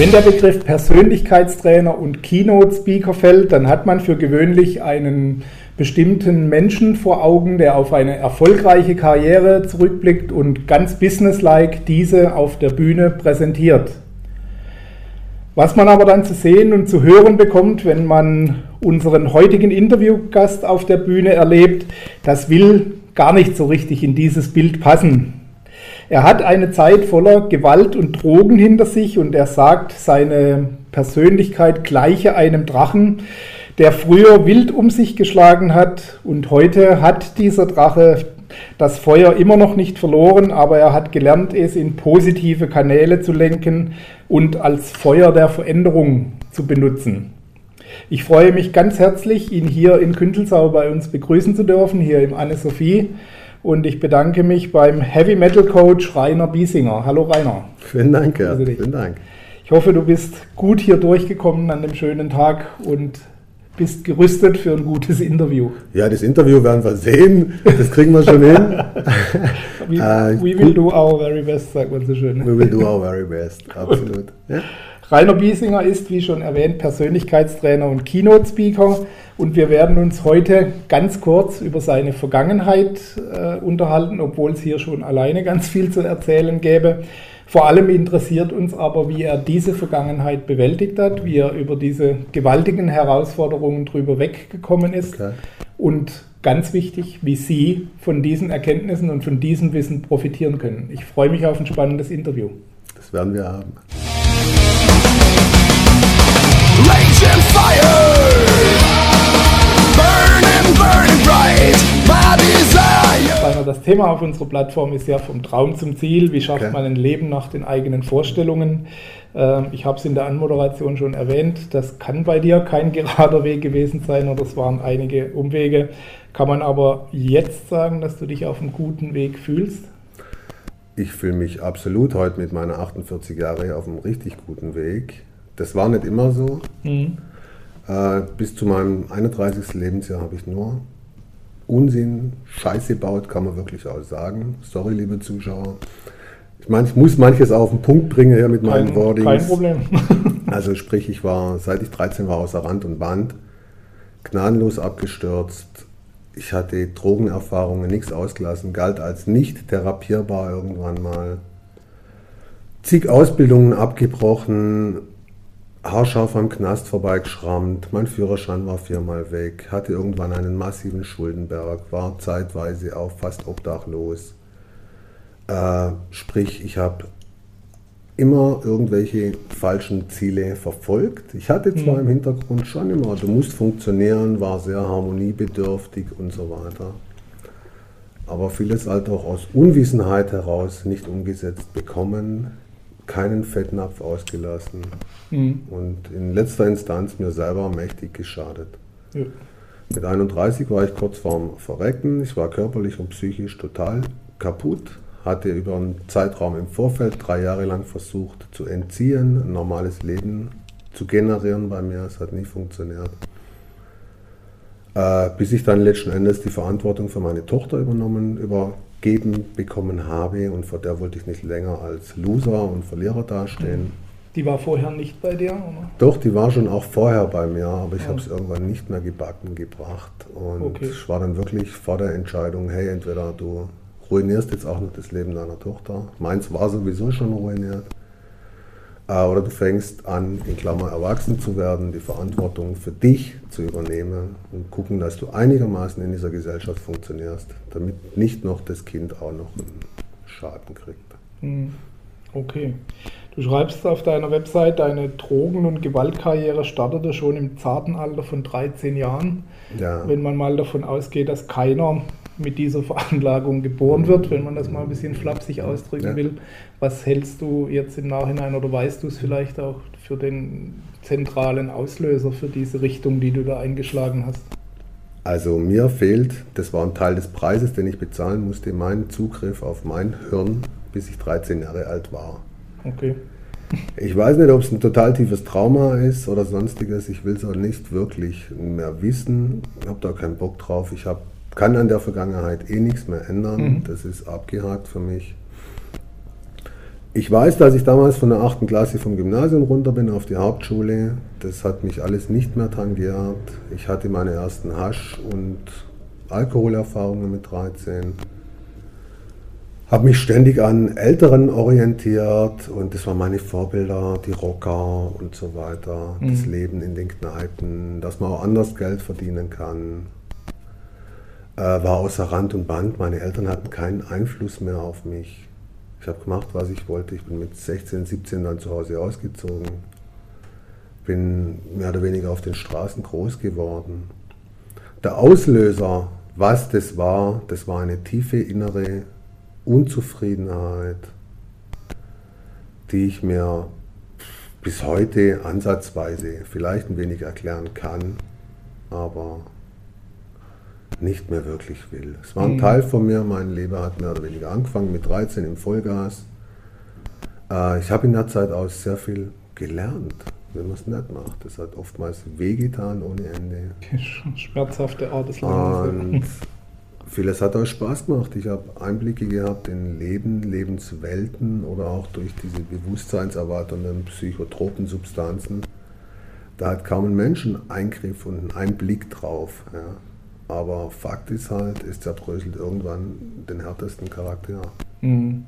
Wenn der Begriff Persönlichkeitstrainer und Keynote Speaker fällt, dann hat man für gewöhnlich einen bestimmten Menschen vor Augen, der auf eine erfolgreiche Karriere zurückblickt und ganz businesslike diese auf der Bühne präsentiert. Was man aber dann zu sehen und zu hören bekommt, wenn man unseren heutigen Interviewgast auf der Bühne erlebt, das will gar nicht so richtig in dieses Bild passen. Er hat eine Zeit voller Gewalt und Drogen hinter sich und er sagt, seine Persönlichkeit gleiche einem Drachen, der früher wild um sich geschlagen hat und heute hat dieser Drache das Feuer immer noch nicht verloren, aber er hat gelernt, es in positive Kanäle zu lenken und als Feuer der Veränderung zu benutzen. Ich freue mich ganz herzlich, ihn hier in Küntelsau bei uns begrüßen zu dürfen, hier im Anne-Sophie. Und ich bedanke mich beim Heavy Metal Coach Rainer Biesinger. Hallo Rainer. Vielen Dank, ja. Vielen Dank. Ich hoffe, du bist gut hier durchgekommen an dem schönen Tag und bist gerüstet für ein gutes Interview. Ja, das Interview werden wir sehen. Das kriegen wir schon hin. we, uh, we will do our very best, sagt man so schön. We will do our very best, absolut. Ja? Rainer Biesinger ist, wie schon erwähnt, Persönlichkeitstrainer und Keynote-Speaker. Und wir werden uns heute ganz kurz über seine Vergangenheit äh, unterhalten, obwohl es hier schon alleine ganz viel zu erzählen gäbe. Vor allem interessiert uns aber, wie er diese Vergangenheit bewältigt hat, wie er über diese gewaltigen Herausforderungen drüber weggekommen ist. Okay. Und ganz wichtig, wie Sie von diesen Erkenntnissen und von diesem Wissen profitieren können. Ich freue mich auf ein spannendes Interview. Das werden wir haben. Das Thema auf unserer Plattform ist ja vom Traum zum Ziel. Wie schafft okay. man ein Leben nach den eigenen Vorstellungen? Ähm, ich habe es in der Anmoderation schon erwähnt. Das kann bei dir kein gerader Weg gewesen sein oder es waren einige Umwege. Kann man aber jetzt sagen, dass du dich auf einem guten Weg fühlst? Ich fühle mich absolut heute mit meiner 48 Jahre auf einem richtig guten Weg. Das war nicht immer so. Mhm. Äh, bis zu meinem 31. Lebensjahr habe ich nur Unsinn, Scheiße baut, kann man wirklich auch sagen. Sorry, liebe Zuschauer. Ich meine, ich muss manches auf den Punkt bringen hier mit meinen Wordings. Kein Problem. also sprich, ich war, seit ich 13 war, außer Rand und Band, gnadenlos abgestürzt. Ich hatte Drogenerfahrungen, nichts ausgelassen, galt als nicht therapierbar irgendwann mal. Zig Ausbildungen abgebrochen, haarscharf am Knast vorbeigeschrammt, mein Führerschein war viermal weg, hatte irgendwann einen massiven Schuldenberg, war zeitweise auch fast obdachlos. Äh, sprich, ich habe immer irgendwelche falschen Ziele verfolgt. Ich hatte zwar mhm. im Hintergrund schon immer, du musst funktionieren, war sehr harmoniebedürftig und so weiter. Aber vieles halt auch aus Unwissenheit heraus nicht umgesetzt bekommen keinen Fettnapf ausgelassen mhm. und in letzter Instanz mir selber mächtig geschadet. Ja. Mit 31 war ich kurz vorm Verrecken. Ich war körperlich und psychisch total kaputt. Hatte über einen Zeitraum im Vorfeld drei Jahre lang versucht zu entziehen, ein normales Leben zu generieren bei mir. Es hat nie funktioniert. Äh, bis ich dann letzten Endes die Verantwortung für meine Tochter übernommen, über, geben bekommen habe und vor der wollte ich nicht länger als Loser und Verlierer dastehen. Die war vorher nicht bei dir? Oder? Doch, die war schon auch vorher bei mir, aber ich ja. habe es irgendwann nicht mehr gebacken gebracht. Und okay. ich war dann wirklich vor der Entscheidung, hey, entweder du ruinierst jetzt auch noch das Leben deiner Tochter. Meins war sowieso schon ruiniert. Oder du fängst an, in Klammer erwachsen zu werden, die Verantwortung für dich zu übernehmen und gucken, dass du einigermaßen in dieser Gesellschaft funktionierst, damit nicht noch das Kind auch noch einen Schaden kriegt. Hm. Okay. Du schreibst auf deiner Website, deine Drogen- und Gewaltkarriere startete schon im zarten Alter von 13 Jahren. Ja. Wenn man mal davon ausgeht, dass keiner mit dieser Veranlagung geboren wird, wenn man das mal ein bisschen flapsig ausdrücken ja. will. Was hältst du jetzt im Nachhinein oder weißt du es vielleicht auch für den zentralen Auslöser für diese Richtung, die du da eingeschlagen hast? Also mir fehlt, das war ein Teil des Preises, den ich bezahlen musste, mein Zugriff auf mein Hirn, bis ich 13 Jahre alt war. Okay. Ich weiß nicht, ob es ein total tiefes Trauma ist oder sonstiges. Ich will es auch nicht wirklich mehr wissen. Ich habe da keinen Bock drauf. Ich hab, kann an der Vergangenheit eh nichts mehr ändern. Mhm. Das ist abgehakt für mich. Ich weiß, dass ich damals von der 8. Klasse vom Gymnasium runter bin auf die Hauptschule. Das hat mich alles nicht mehr tangiert. Ich hatte meine ersten Hasch- und Alkoholerfahrungen mit 13 habe mich ständig an Älteren orientiert und das waren meine Vorbilder, die Rocker und so weiter, mhm. das Leben in den Kneipen, dass man auch anders Geld verdienen kann. Äh, war außer Rand und Band. Meine Eltern hatten keinen Einfluss mehr auf mich. Ich habe gemacht, was ich wollte. Ich bin mit 16, 17 dann zu Hause ausgezogen. Bin mehr oder weniger auf den Straßen groß geworden. Der Auslöser, was das war, das war eine tiefe innere Unzufriedenheit, die ich mir bis heute ansatzweise vielleicht ein wenig erklären kann, aber nicht mehr wirklich will. Es war ein mhm. Teil von mir, mein Leben hat mehr oder weniger angefangen mit 13 im Vollgas. Äh, ich habe in der Zeit auch sehr viel gelernt, wenn man es nicht macht. Das hat oftmals wehgetan ohne Ende. Schmerzhafte Art des Lebens. Vieles hat auch Spaß gemacht. Ich habe Einblicke gehabt in Leben, Lebenswelten oder auch durch diese bewusstseinserweiternden psychotropen Substanzen. Da hat kaum ein Mensch einen Eingriff und einen Einblick drauf. Ja. Aber Fakt ist halt, es zerbröselt irgendwann den härtesten Charakter. Mhm.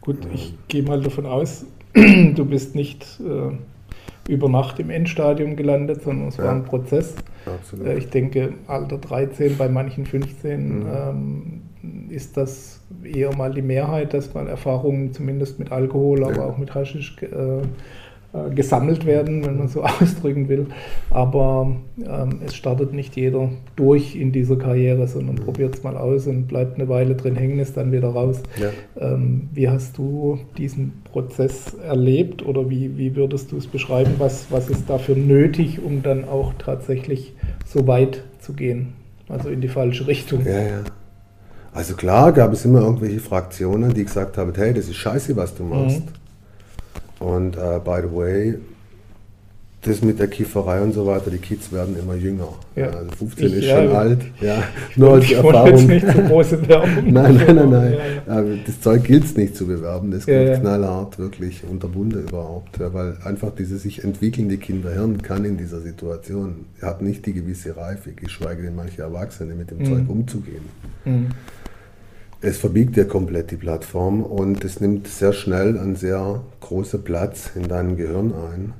Gut, ja. ich gehe mal davon aus, du bist nicht äh, über Nacht im Endstadium gelandet, sondern es ja. war ein Prozess. Absolut. Äh, ich denke, Alter 13, bei manchen 15 mhm. ähm, ist das eher mal die Mehrheit, dass man Erfahrungen zumindest mit Alkohol, aber ja. auch mit Haschisch äh, äh, gesammelt werden, wenn man so ausdrücken will. Aber ähm, es startet nicht jeder durch in dieser Karriere, sondern mhm. probiert es mal aus und bleibt eine Weile drin hängen, ist dann wieder raus. Ja. Ähm, wie hast du diesen Prozess erlebt oder wie, wie würdest du es beschreiben? Was, was ist dafür nötig, um dann auch tatsächlich so weit zu gehen? Also in die falsche Richtung. Ja, ja. Also klar gab es immer irgendwelche Fraktionen, die gesagt haben, hey, das ist scheiße, was du machst. Mhm. Und uh, by the way, das mit der Kieferei und so weiter, die Kids werden immer jünger. Ja. Also 15 ich, ist schon ja, alt. Ja. Nur als Erfahrung. Jetzt nicht zu große Werbung. nein, nein, nein, nein. Das Zeug gilt es nicht zu bewerben. Das geht knallhart wirklich unterbunden überhaupt. weil einfach dieses sich entwickelnde Kinderhirn kann in dieser Situation, hat nicht die gewisse Reife, geschweige denn manche Erwachsene mit dem mhm. Zeug umzugehen. Mhm es verbiegt dir komplett die Plattform und es nimmt sehr schnell einen sehr großen Platz in deinem Gehirn ein,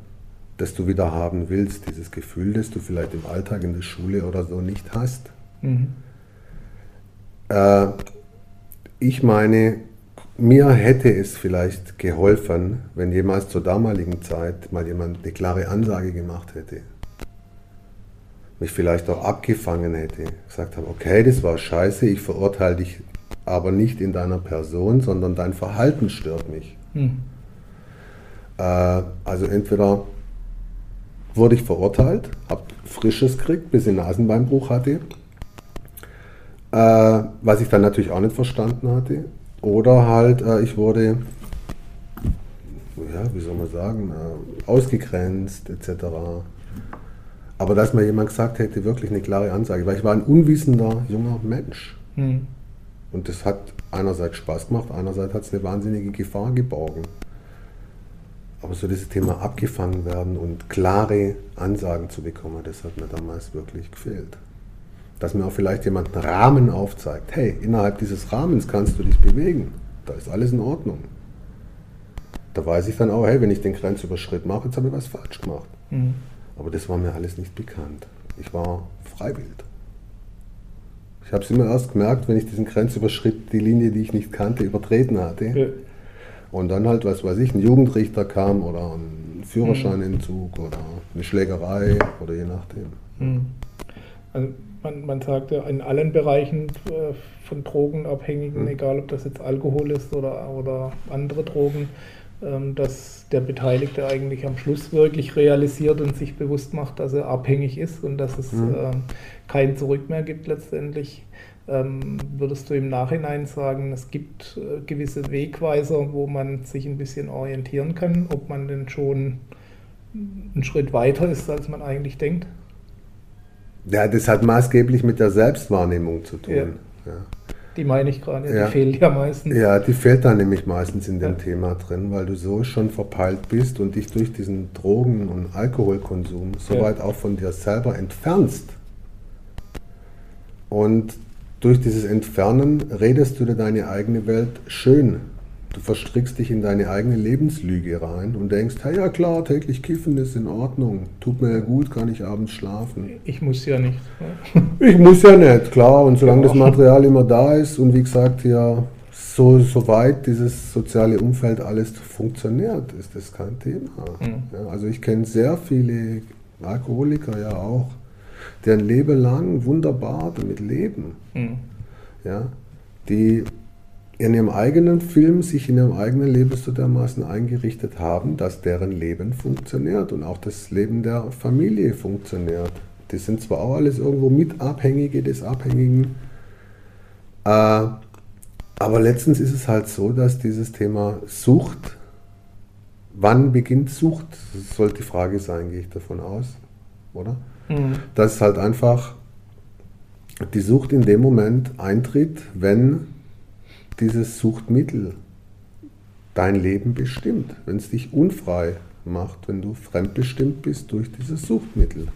das du wieder haben willst, dieses Gefühl, das du vielleicht im Alltag in der Schule oder so nicht hast. Mhm. Äh, ich meine, mir hätte es vielleicht geholfen, wenn jemals zur damaligen Zeit mal jemand eine klare Ansage gemacht hätte. Mich vielleicht auch abgefangen hätte, gesagt habe, okay, das war scheiße, ich verurteile dich aber nicht in deiner Person, sondern dein Verhalten stört mich. Hm. Äh, also entweder wurde ich verurteilt, habe Frisches gekriegt, bis ich Nasenbeinbruch hatte, äh, was ich dann natürlich auch nicht verstanden hatte, oder halt äh, ich wurde, ja, wie soll man sagen, äh, ausgegrenzt etc. Aber dass mir jemand gesagt hätte, wirklich eine klare Ansage, weil ich war ein unwissender junger Mensch. Hm. Und das hat einerseits Spaß gemacht, einerseits hat es eine wahnsinnige Gefahr geborgen. Aber so dieses Thema abgefangen werden und klare Ansagen zu bekommen, das hat mir damals wirklich gefehlt. Dass mir auch vielleicht jemand einen Rahmen aufzeigt. Hey, innerhalb dieses Rahmens kannst du dich bewegen. Da ist alles in Ordnung. Da weiß ich dann auch, hey, wenn ich den Grenzüberschritt mache, jetzt habe ich was falsch gemacht. Mhm. Aber das war mir alles nicht bekannt. Ich war freiwillig. Ich habe es immer erst gemerkt, wenn ich diesen Grenzüberschritt, die Linie, die ich nicht kannte, übertreten hatte. Ja. Und dann halt, was weiß ich, ein Jugendrichter kam oder ein Führerscheinentzug mhm. oder eine Schlägerei oder je nachdem. Mhm. Also man, man sagt ja in allen Bereichen äh, von Drogenabhängigen, mhm. egal ob das jetzt Alkohol ist oder, oder andere Drogen, dass der Beteiligte eigentlich am Schluss wirklich realisiert und sich bewusst macht, dass er abhängig ist und dass es mhm. äh, kein Zurück mehr gibt letztendlich. Ähm, würdest du im Nachhinein sagen, es gibt äh, gewisse Wegweiser, wo man sich ein bisschen orientieren kann, ob man denn schon einen Schritt weiter ist, als man eigentlich denkt? Ja, das hat maßgeblich mit der Selbstwahrnehmung zu tun. Ja. Ja. Die meine ich gerade, ja. die fehlt ja meistens. Ja, die fehlt da nämlich meistens in dem ja. Thema drin, weil du so schon verpeilt bist und dich durch diesen Drogen- und Alkoholkonsum so weit auch von dir selber entfernst. Und durch dieses Entfernen redest du dir deine eigene Welt schön Du verstrickst dich in deine eigene Lebenslüge rein und denkst, hey, ja klar, täglich kiffen ist in Ordnung, tut mir ja gut, kann ich abends schlafen. Ich muss ja nicht. ich muss ja nicht, klar. Und solange das Material immer da ist und wie gesagt, ja, so, soweit dieses soziale Umfeld alles funktioniert, ist das kein Thema. Mhm. Ja, also ich kenne sehr viele Alkoholiker ja auch, deren Leben lang wunderbar damit leben. Mhm. Ja, die in ihrem eigenen Film sich in ihrem eigenen Leben so dermaßen eingerichtet haben, dass deren Leben funktioniert und auch das Leben der Familie funktioniert. Die sind zwar auch alles irgendwo Mitabhängige des Abhängigen, äh, aber letztens ist es halt so, dass dieses Thema Sucht, wann beginnt Sucht, das sollte die Frage sein, gehe ich davon aus, oder? Mhm. Dass halt einfach die Sucht in dem Moment eintritt, wenn dieses Suchtmittel dein Leben bestimmt, wenn es dich unfrei macht, wenn du fremdbestimmt bist durch dieses Suchtmittel.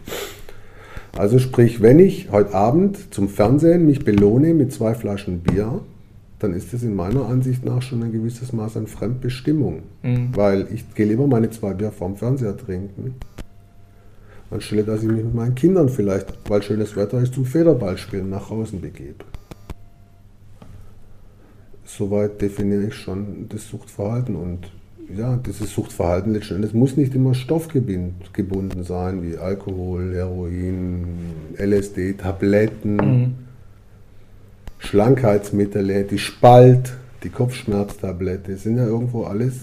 Also sprich, wenn ich heute Abend zum Fernsehen mich belohne mit zwei Flaschen Bier, dann ist das in meiner Ansicht nach schon ein gewisses Maß an Fremdbestimmung. Mhm. Weil ich gehe lieber meine zwei Bier vorm Fernseher trinken, anstelle dass ich mich mit meinen Kindern vielleicht, weil schönes Wetter ist, zum Federballspielen nach draußen begebe soweit definiere ich schon das Suchtverhalten. Und ja, dieses Suchtverhalten letzten Endes muss nicht immer stoffgebunden sein, wie Alkohol, Heroin, LSD, Tabletten, mhm. Schlankheitsmittel, die Spalt, die Kopfschmerztablette, sind ja irgendwo alles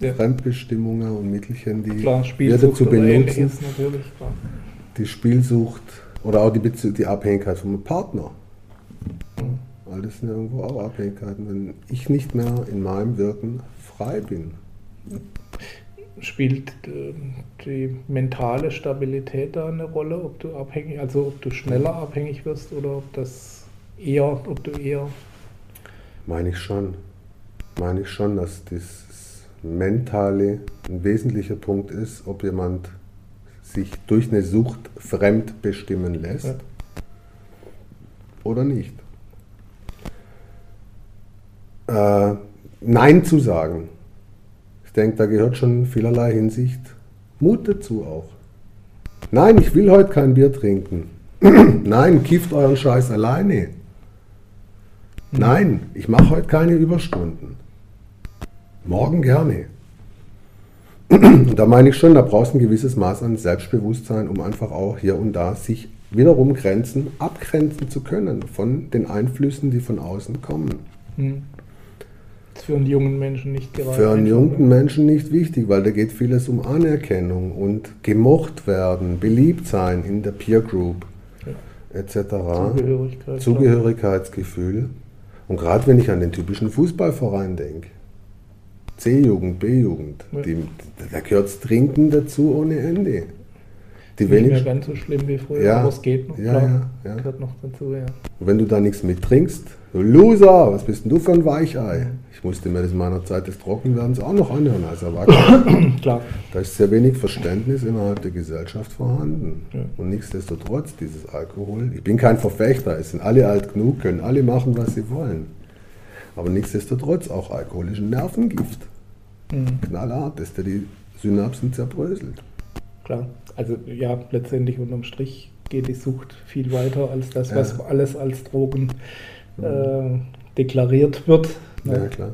ja. Fremdbestimmungen und Mittelchen, die klar, wir dazu benutzen. Die Spielsucht oder auch die, Bezie die Abhängigkeit vom Partner. Mhm. Weil das sind irgendwo auch Abhängigkeiten, wenn ich nicht mehr in meinem Wirken frei bin. Spielt äh, die mentale Stabilität da eine Rolle, ob du abhängig, also ob du schneller abhängig wirst oder ob das eher, ob du eher. Meine ich schon. Meine ich schon, dass das Mentale ein wesentlicher Punkt ist, ob jemand sich durch eine Sucht fremd bestimmen lässt ja. oder nicht äh, Nein zu sagen. Ich denke, da gehört schon vielerlei Hinsicht Mut dazu auch. Nein, ich will heute kein Bier trinken. Nein, kifft euren Scheiß alleine. Nein, ich mache heute keine Überstunden. Morgen gerne. da meine ich schon, da brauchst du ein gewisses Maß an Selbstbewusstsein, um einfach auch hier und da sich wiederum Grenzen abgrenzen zu können von den Einflüssen, die von außen kommen. Hm für einen jungen Menschen nicht gerade. Für einen jungen Menschen nicht wichtig, weil da geht vieles um Anerkennung und gemocht werden, beliebt sein in der Peer Group ja. etc. Zugehörigkeit, Zugehörigkeitsgefühl. Und gerade wenn ich an den typischen Fußballverein denke, C-Jugend, B-Jugend, ja. da gehört Trinken dazu ohne Ende. Die nicht mehr ganz so schlimm wie früher, ja, aber es geht noch. Ja, klar, ja, ja. gehört noch dazu, ja. Und wenn du da nichts mittrinkst, du Loser, was bist denn du für ein Weichei? Ich musste mir das in meiner Zeit des Trockenwerdens auch noch anhören als Erwachsener. Klar. Da ist sehr wenig Verständnis innerhalb der Gesellschaft vorhanden. Ja. Und nichtsdestotrotz, dieses Alkohol, ich bin kein Verfechter, es sind alle alt genug, können alle machen, was sie wollen. Aber nichtsdestotrotz auch alkoholisch Nervengift. Mhm. Knallhart, dass der die Synapsen zerbröselt. Klar, also ja, letztendlich unterm Strich geht die Sucht viel weiter als das, was ja. alles als Drogen mhm. äh, deklariert wird. Ne? Ja, klar.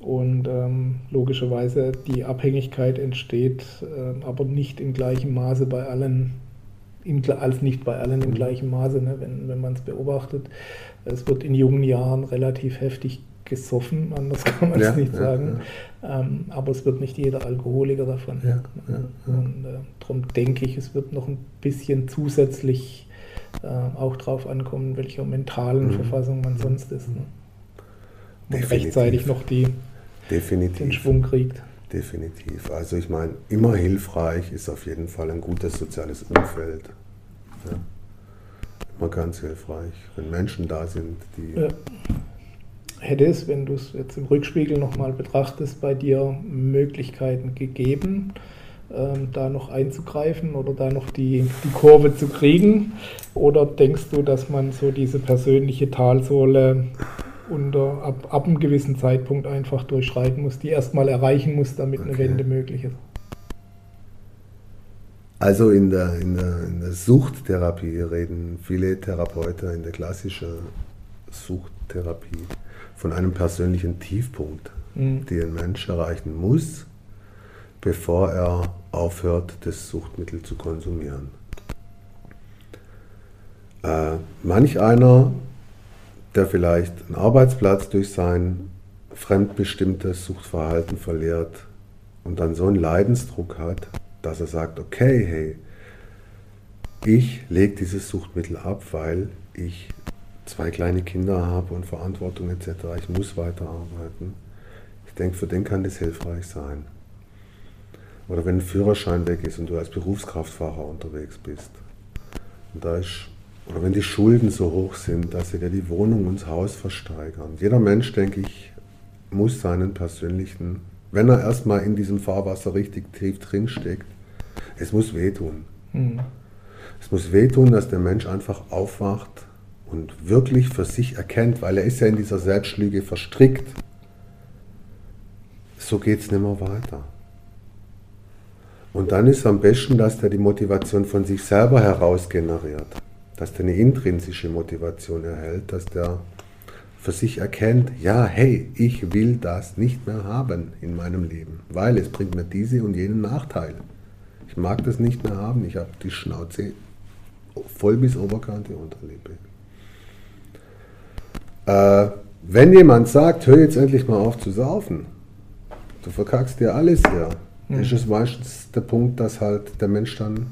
Und ähm, logischerweise die Abhängigkeit entsteht, äh, aber nicht in gleichem Maße bei allen in, als nicht bei allen im gleichen Maße, ne, wenn, wenn man es beobachtet. Es wird in jungen Jahren relativ heftig gesoffen, anders kann man es ja, nicht ja, sagen. Ja. Ähm, aber es wird nicht jeder Alkoholiker davon. Und äh, darum denke ich, es wird noch ein bisschen zusätzlich äh, auch drauf ankommen, welcher mentalen mhm. Verfassung man sonst ist. Ne? Und rechtzeitig noch die, Definitiv. den Schwung kriegt. Definitiv. Also ich meine, immer hilfreich ist auf jeden Fall ein gutes soziales Umfeld. Ja. Immer ganz hilfreich, wenn Menschen da sind, die... Hätte es, wenn du es jetzt im Rückspiegel nochmal betrachtest, bei dir Möglichkeiten gegeben, ähm, da noch einzugreifen oder da noch die, die Kurve zu kriegen? Oder denkst du, dass man so diese persönliche Talsohle unter, ab, ab einem gewissen Zeitpunkt einfach durchschreiten muss, die erstmal erreichen muss, damit okay. eine Wende möglich ist. Also in der, in, der, in der Suchttherapie reden viele Therapeuten in der klassischen Suchttherapie von einem persönlichen Tiefpunkt, mhm. den ein Mensch erreichen muss, bevor er aufhört, das Suchtmittel zu konsumieren. Äh, manch einer der vielleicht einen Arbeitsplatz durch sein fremdbestimmtes Suchtverhalten verliert und dann so einen Leidensdruck hat, dass er sagt, okay, hey, ich lege dieses Suchtmittel ab, weil ich zwei kleine Kinder habe und Verantwortung etc. Ich muss weiterarbeiten. Ich denke, für den kann das hilfreich sein. Oder wenn ein Führerschein weg ist und du als Berufskraftfahrer unterwegs bist. Und da ist oder wenn die Schulden so hoch sind, dass sie dir die Wohnung und das Haus versteigern. Jeder Mensch, denke ich, muss seinen persönlichen, wenn er erstmal in diesem Fahrwasser richtig tief drin steckt, es muss wehtun. Mhm. Es muss wehtun, dass der Mensch einfach aufwacht und wirklich für sich erkennt, weil er ist ja in dieser Selbstlüge verstrickt. So geht es nicht mehr weiter. Und dann ist am besten, dass der die Motivation von sich selber heraus generiert dass der eine intrinsische Motivation erhält, dass der für sich erkennt, ja, hey, ich will das nicht mehr haben in meinem Leben, weil es bringt mir diese und jenen Nachteil. Ich mag das nicht mehr haben, ich habe die Schnauze voll bis Oberkante Unterlippe. Äh, wenn jemand sagt, hör jetzt endlich mal auf zu saufen, du verkackst dir alles hier, mhm. ist es meistens der Punkt, dass halt der Mensch dann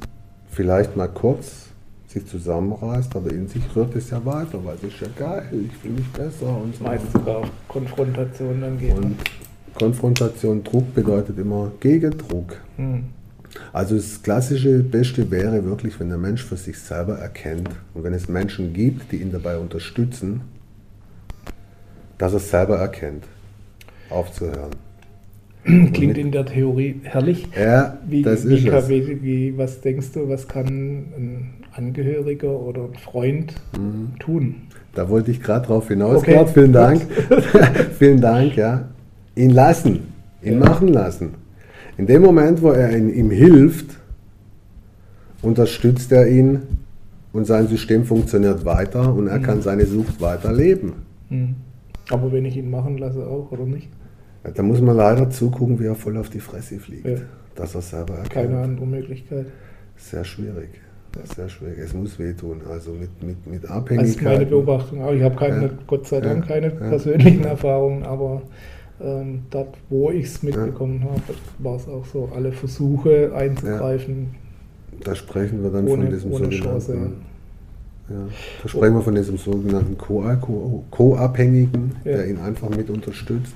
vielleicht mal kurz sich zusammenreißt, aber in sich rührt es ja weiter, weil es ist ja geil, ich fühle mich besser und so. Meistens sogar auch Konfrontation dann gehen. Und Konfrontation, Druck bedeutet immer Gegendruck. Hm. Also das klassische Beste wäre wirklich, wenn der Mensch für sich selber erkennt und wenn es Menschen gibt, die ihn dabei unterstützen, dass er es selber erkennt, aufzuhören. Klingt in der Theorie herrlich. Ja, wie, das wie, ist es. Wie, was denkst du, was kann ein Angehöriger oder ein Freund mhm. tun? Da wollte ich gerade drauf hinaus. Okay. vielen Dank. vielen Dank, ja. Ihn lassen, ihn ja. machen lassen. In dem Moment, wo er ihm hilft, unterstützt er ihn und sein System funktioniert weiter und er mhm. kann seine Sucht weiterleben. Mhm. Aber wenn ich ihn machen lasse auch, oder nicht? Ja, da muss man leider zugucken, wie er voll auf die Fresse fliegt. Ja. Dass er selber erkennt. Keine andere Möglichkeit. Sehr schwierig. Sehr schwierig. Es muss wehtun. Also mit, mit, mit Abhängigkeit. Das ist meine Beobachtung. Aber ich habe keine, ja. Gott sei Dank keine persönlichen Erfahrungen, aber ähm, dort, wo ich es mitbekommen habe, war es auch so. Alle Versuche einzugreifen. Da sprechen wir dann ohne, von diesem sogenannten Chance, ja, da sprechen wir von diesem sogenannten Co-Abhängigen, ja. der ihn einfach mit unterstützt.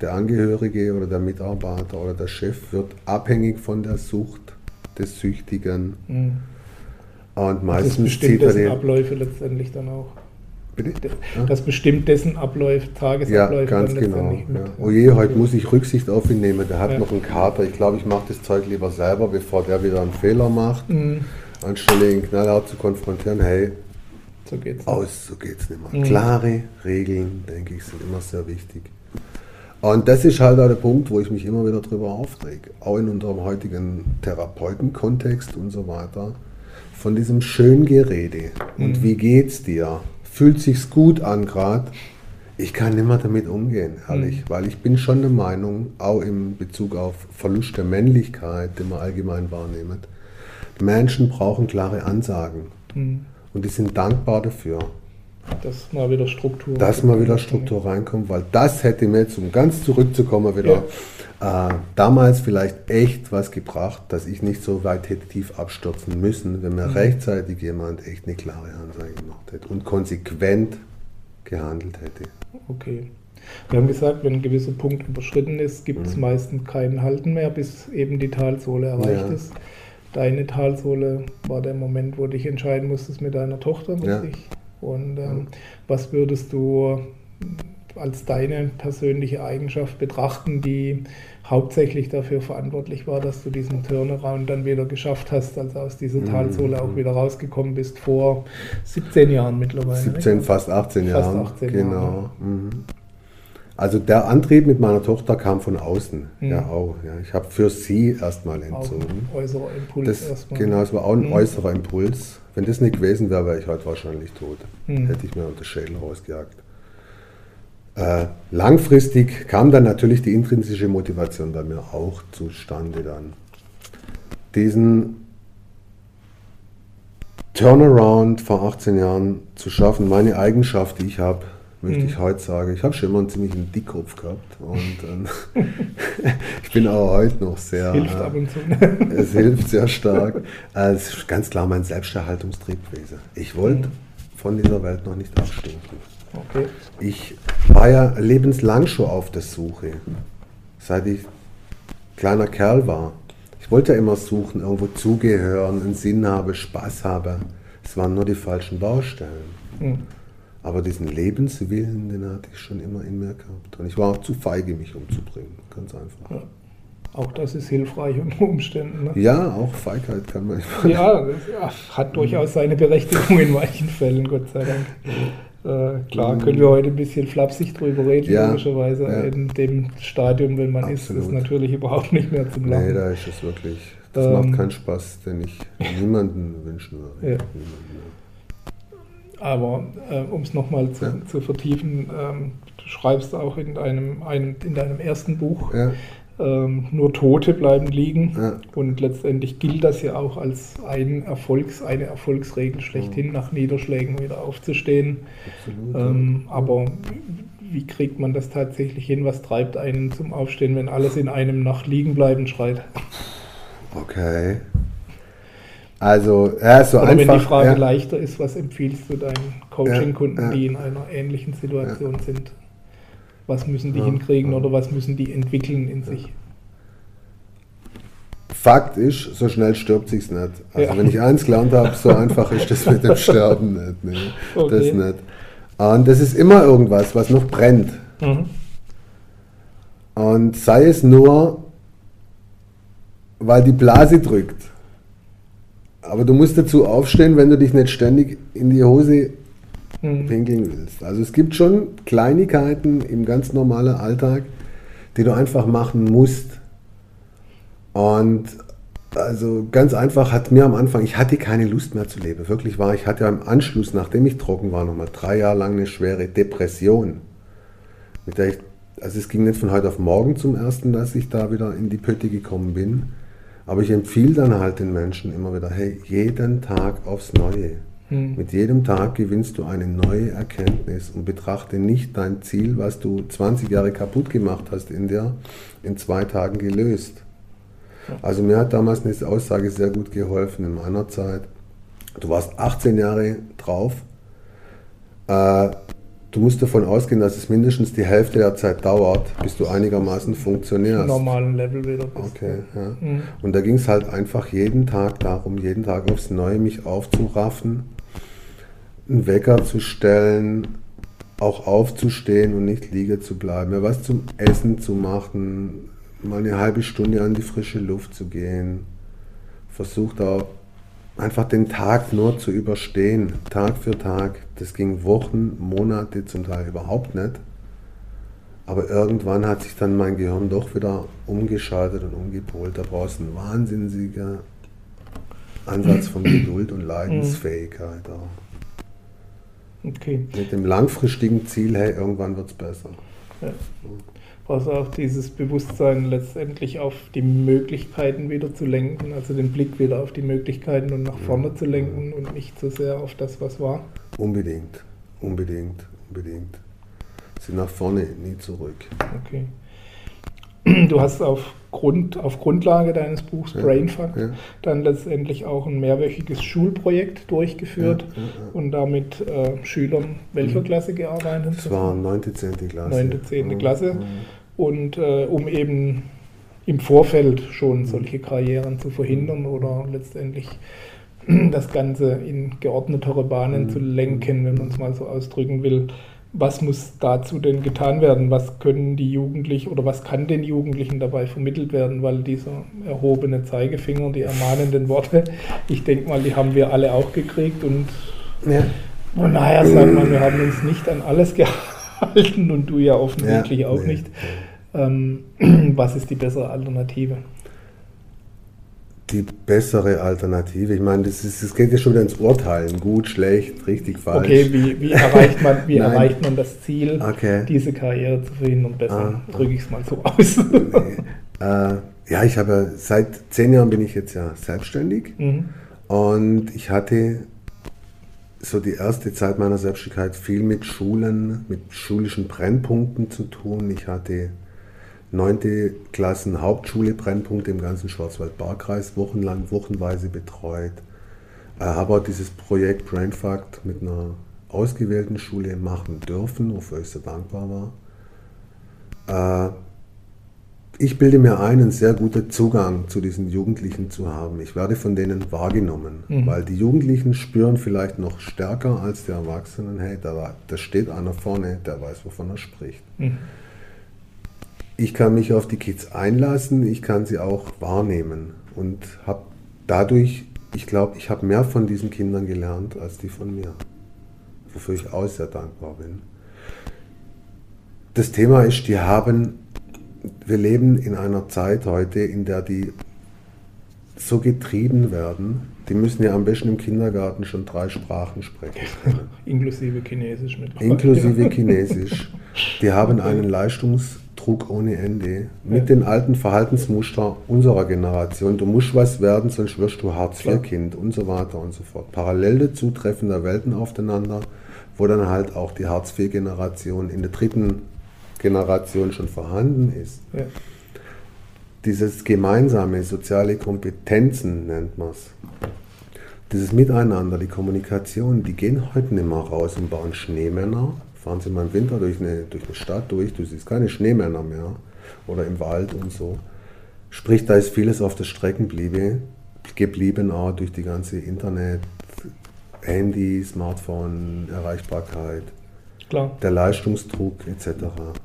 Der Angehörige oder der Mitarbeiter oder der Chef wird abhängig von der Sucht des Süchtigen. Mhm. Und meistens das bestimmt dessen Abläufe letztendlich dann auch. Bitte? Das bestimmt dessen Abläufe, Tagesabläufe. Ja, ganz genau. Ja. Oh je, heute muss ich Rücksicht auf ihn nehmen. Der hat ja. noch einen Kater. Ich glaube, ich mache das Zeug lieber selber, bevor der wieder einen Fehler macht. Mhm. Anstelle ihn knallhart zu konfrontieren, hey, so geht's aus, so geht's nicht mehr. Mhm. Klare Regeln, denke ich, sind immer sehr wichtig. Und das ist halt auch der Punkt, wo ich mich immer wieder drüber aufrege. Auch in unserem heutigen Therapeutenkontext und so weiter. Von diesem Schöngerede. Mhm. Und wie geht's dir? Fühlt sich's gut an gerade? Ich kann nicht mehr damit umgehen, ehrlich, mhm. weil ich bin schon der Meinung, auch im Bezug auf Verlust der Männlichkeit, den man allgemein wahrnimmt, Menschen brauchen klare Ansagen. Mhm. Und die sind dankbar dafür. Dass mal wieder Struktur Dass mal wieder Struktur reinkommt, weil das hätte mir jetzt, um ganz zurückzukommen, wieder ja. äh, damals vielleicht echt was gebracht, dass ich nicht so weit hätte tief abstürzen müssen, wenn mir mhm. rechtzeitig jemand echt eine klare Ansage gemacht hätte und konsequent gehandelt hätte. Okay. Wir haben gesagt, wenn ein gewisser Punkt überschritten ist, gibt es mhm. meistens keinen Halten mehr, bis eben die Talsohle erreicht ja. ist. Deine Talsohle war der Moment, wo du dich entscheiden musstest mit deiner Tochter, ja. Und ähm, was würdest du als deine persönliche Eigenschaft betrachten, die hauptsächlich dafür verantwortlich war, dass du diesen Turnaround dann wieder geschafft hast, also aus dieser mhm. Talsohle auch wieder rausgekommen bist, vor 17 Jahren mittlerweile. 17, nicht? fast 18 Jahren. Fast 18 genau. Jahre. Mhm. Also der Antrieb mit meiner Tochter kam von außen, mhm. ja auch. Ja. Ich habe für sie erstmal entzogen. Auch ein äußerer Impuls das, erstmal. Genau, es war auch ein mhm. äußerer Impuls. Wenn das nicht gewesen wäre, wäre ich heute wahrscheinlich tot. Mhm. Hätte ich mir unter Schädel rausgejagt. Äh, langfristig kam dann natürlich die intrinsische Motivation bei mir auch zustande dann. Diesen Turnaround vor 18 Jahren zu schaffen, meine Eigenschaft, die ich habe, möchte mhm. ich heute sagen. Ich habe schon immer einen ziemlichen Dickkopf gehabt und äh, ich bin auch heute noch sehr. Es hilft ab und zu. es hilft sehr stark. Äh, es ist ganz klar mein Selbsterhaltungstrieb gewesen. Ich wollte mhm. von dieser Welt noch nicht abstinken. Okay. Ich war ja lebenslang schon auf der Suche, seit ich kleiner Kerl war. Ich wollte ja immer suchen, irgendwo zugehören, einen Sinn habe, Spaß habe. Es waren nur die falschen Baustellen. Mhm. Aber diesen Lebenswillen, den hatte ich schon immer in mir gehabt. Und ich war auch zu feige, mich umzubringen. Ganz einfach. Ja. Auch das ist hilfreich unter Umständen. Ne? Ja, auch Feigheit kann man. Ja, das hat durchaus seine Berechtigung in manchen Fällen, Gott sei Dank. Äh, klar, mhm. können wir heute ein bisschen flapsig drüber reden, ja, logischerweise. Ja. In dem Stadium, wenn man Absolut. ist, ist natürlich überhaupt nicht mehr zum Lachen. Nee, da ist es wirklich. Das ähm, macht keinen Spaß, den ich niemanden wünschen würde. Ja. Niemanden. Aber äh, um es nochmal zu, ja. zu vertiefen, ähm, du schreibst auch in deinem, einem, in deinem ersten Buch, ja. ähm, nur Tote bleiben liegen. Ja. Und letztendlich gilt das ja auch als ein Erfolgs, eine Erfolgsregel schlechthin, nach Niederschlägen wieder aufzustehen. Absolut, ähm, aber wie kriegt man das tatsächlich hin? Was treibt einen zum Aufstehen, wenn alles in einem nach Liegenbleiben schreit? Okay. Also, ja, so Oder einfach. wenn die Frage ja. leichter ist, was empfiehlst du deinen Coaching-Kunden, ja, die in einer ähnlichen Situation sind? Was müssen die hinkriegen oder was müssen die entwickeln in sich? Fakt ist, so schnell stirbt sich's nicht. Also wenn ich eins gelernt habe, so einfach ist das mit dem Sterben nicht. Nee, okay. Das nicht. Und das ist immer irgendwas, was noch brennt. Mhm. Und sei es nur, weil die Blase drückt. Aber du musst dazu aufstehen, wenn du dich nicht ständig in die Hose mhm. pinkeln willst. Also es gibt schon Kleinigkeiten im ganz normalen Alltag, die du einfach machen musst. Und also ganz einfach hat mir am Anfang, ich hatte keine Lust mehr zu leben. Wirklich war, ich hatte ja im Anschluss, nachdem ich trocken war, nochmal drei Jahre lang eine schwere Depression. Mit der ich, also es ging nicht von heute auf morgen zum ersten, dass ich da wieder in die Pötte gekommen bin. Aber ich empfehle dann halt den Menschen immer wieder, hey, jeden Tag aufs Neue. Hm. Mit jedem Tag gewinnst du eine neue Erkenntnis und betrachte nicht dein Ziel, was du 20 Jahre kaputt gemacht hast in dir, in zwei Tagen gelöst. Also mir hat damals eine Aussage sehr gut geholfen in meiner Zeit. Du warst 18 Jahre drauf. Äh, Du musst davon ausgehen, dass es mindestens die Hälfte der Zeit dauert, bis du einigermaßen funktionierst. normalen Level wieder bist. Okay, ja. Mhm. Und da ging es halt einfach jeden Tag darum, jeden Tag aufs Neue mich aufzuraffen, einen Wecker zu stellen, auch aufzustehen und nicht liegen zu bleiben, mir was zum Essen zu machen, mal eine halbe Stunde an die frische Luft zu gehen. Versucht auch einfach den Tag nur zu überstehen, Tag für Tag. Das ging Wochen, Monate, zum Teil überhaupt nicht. Aber irgendwann hat sich dann mein Gehirn doch wieder umgeschaltet und umgepolt. Da brauchst du einen wahnsinniger Ansatz von Geduld und Leidensfähigkeit auch. Okay. Mit dem langfristigen Ziel, hey, irgendwann wird es besser. Ja. Brauchst auch dieses Bewusstsein letztendlich auf die Möglichkeiten wieder zu lenken, also den Blick wieder auf die Möglichkeiten und nach vorne zu lenken und nicht so sehr auf das, was war. Unbedingt, unbedingt, unbedingt. Sie nach vorne, nie zurück. Okay. Du hast auf, Grund, auf Grundlage deines Buchs ja, Brainfuck ja. dann letztendlich auch ein mehrwöchiges Schulprojekt durchgeführt ja, und damit äh, Schülern welcher mhm. Klasse gearbeitet? Das war 9. 10. Klasse. 9. 10. Mhm. Klasse. Mhm. Und äh, um eben im Vorfeld schon mhm. solche Karrieren zu verhindern oder letztendlich das Ganze in geordnetere Bahnen mhm. zu lenken, wenn man es mal so ausdrücken will was muss dazu denn getan werden? Was können die Jugendlichen oder was kann den Jugendlichen dabei vermittelt werden? Weil dieser erhobene Zeigefinger, die ermahnenden Worte, ich denke mal, die haben wir alle auch gekriegt und ja. von daher sagt man, wir haben uns nicht an alles gehalten und du ja offensichtlich ja, auch nee. nicht. Ähm, was ist die bessere Alternative? die bessere Alternative. Ich meine, das, ist, das geht ja schon wieder ins Urteilen. Gut, schlecht, richtig, falsch. Okay, wie, wie erreicht, man, wie erreicht man das Ziel, okay. diese Karriere zu verhindern? Besser ah, drücke ich es mal so aus. Nee. Äh, ja, ich habe seit zehn Jahren bin ich jetzt ja selbstständig mhm. und ich hatte so die erste Zeit meiner Selbstständigkeit viel mit Schulen, mit schulischen Brennpunkten zu tun. Ich hatte 9. Klassen Hauptschule Brennpunkt im ganzen Schwarzwald-Baar-Kreis wochenlang, wochenweise betreut. Äh, habe auch dieses Projekt Brainfucked mit einer ausgewählten Schule machen dürfen, wofür ich sehr dankbar war. Äh, ich bilde mir ein, einen sehr guten Zugang zu diesen Jugendlichen zu haben. Ich werde von denen wahrgenommen, mhm. weil die Jugendlichen spüren vielleicht noch stärker als die Erwachsenen, hey, da, da steht einer vorne, der weiß, wovon er spricht. Mhm ich kann mich auf die Kids einlassen, ich kann sie auch wahrnehmen und habe dadurch, ich glaube, ich habe mehr von diesen Kindern gelernt als die von mir, wofür ich auch sehr dankbar bin. Das Thema ist, die haben, wir leben in einer Zeit heute, in der die so getrieben werden, die müssen ja am besten im Kindergarten schon drei Sprachen sprechen. Inklusive Chinesisch mit. Inklusive Chinesisch. Die haben einen Leistungs- Druck ohne Ende. Mit den alten Verhaltensmustern unserer Generation. Du musst was werden, sonst wirst du Hartz-IV-Kind und so weiter und so fort. Parallel dazu treffen da Welten aufeinander, wo dann halt auch die Hartz-IV-Generation in der dritten Generation schon vorhanden ist. Ja. Dieses gemeinsame soziale Kompetenzen nennt man es. Dieses Miteinander, die Kommunikation, die gehen heute nicht mehr raus und bauen Schneemänner, fahren Sie mal im Winter durch eine, durch eine Stadt durch, du siehst keine Schneemänner mehr oder im Wald und so. Sprich, da ist vieles auf der Strecke geblieben, auch durch die ganze Internet, Handy, Smartphone, Erreichbarkeit, Klar. der Leistungsdruck etc.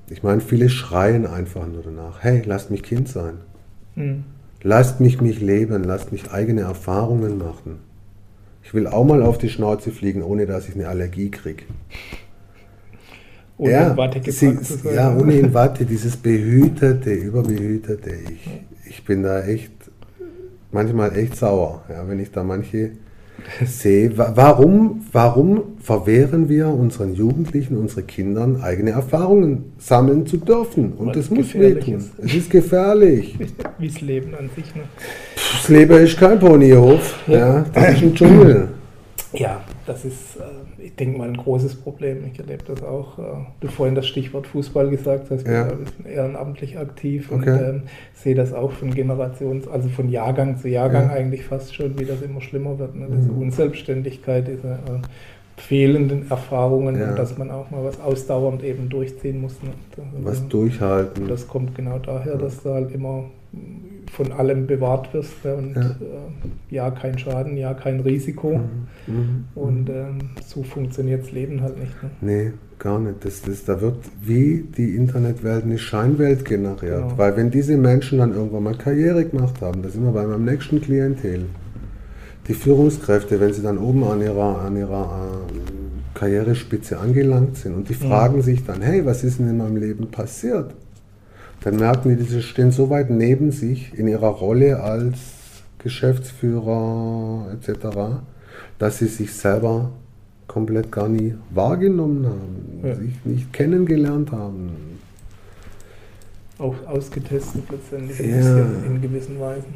Ich meine, viele schreien einfach nur danach, hey, lasst mich Kind sein. Mhm. Lasst mich mich leben, lasst mich eigene Erfahrungen machen. Ich will auch mal auf die Schnauze fliegen, ohne dass ich eine Allergie kriege ohne ja, in Watte sie. Ja, ohne in Watte, dieses behütete, überbehütete. Ich, ich bin da echt, manchmal echt sauer, ja, wenn ich da manche sehe. Warum, warum verwehren wir unseren Jugendlichen, unseren Kindern, eigene Erfahrungen sammeln zu dürfen? Und Weil das muss wehtun. Es ist gefährlich. Wie das Leben an sich. Ne? Das Leben ist kein Ponyhof. Ja. ja das ist ein Dschungel. Ja, das ist. Äh ich denke mal, ein großes Problem. Ich erlebe das auch. Äh, du vorhin das Stichwort Fußball gesagt hast, ja. ich bin ehrenamtlich aktiv okay. und ähm, sehe das auch von Generations-, also von Jahrgang zu Jahrgang ja. eigentlich fast schon, wie das immer schlimmer wird. Ne? Diese mhm. Unselbstständigkeit, diese äh, fehlenden Erfahrungen ja. und dass man auch mal was ausdauernd eben durchziehen muss. Ne? was durchhalten. Das kommt genau daher, dass du halt immer von allem bewahrt wirst ne? und ja. Äh, ja. kein Schaden, ja kein Risiko. Mhm. Mhm. Und ähm, so funktioniert das Leben halt nicht. Ne? Nee, gar nicht. Das, das, da wird wie die Internetwelt eine Scheinwelt generiert. Genau. Weil wenn diese Menschen dann irgendwann mal Karriere gemacht haben, da sind wir bei meinem nächsten Klientel. Die Führungskräfte, wenn sie dann oben an ihrer, an ihrer äh, Karrierespitze angelangt sind und die mhm. fragen sich dann, hey, was ist denn in meinem Leben passiert? Dann merken die, die stehen so weit neben sich in ihrer Rolle als Geschäftsführer etc., dass sie sich selber komplett gar nie wahrgenommen haben, ja. sich nicht kennengelernt haben. auch ausgetestet letztendlich Ja. in gewissen Weisen.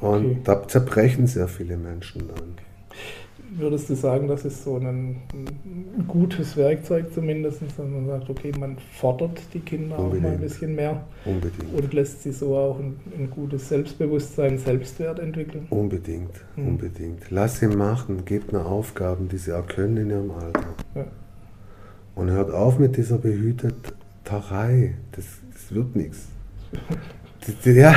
Und da zerbrechen sehr viele Menschen dann. Würdest du sagen, das ist so ein, ein gutes Werkzeug zumindest, dass man sagt, okay, man fordert die Kinder auch mal ein Unbedingt. bisschen mehr Unbedingt. und lässt sie so auch ein, ein gutes Selbstbewusstsein, Selbstwert entwickeln? Unbedingt, Mhm. unbedingt. Lass sie machen, gebt ihnen Aufgaben, die sie auch können in ihrem Alter. Ja. Und hört auf mit dieser Behüteterei. Das, das wird nichts. Ja,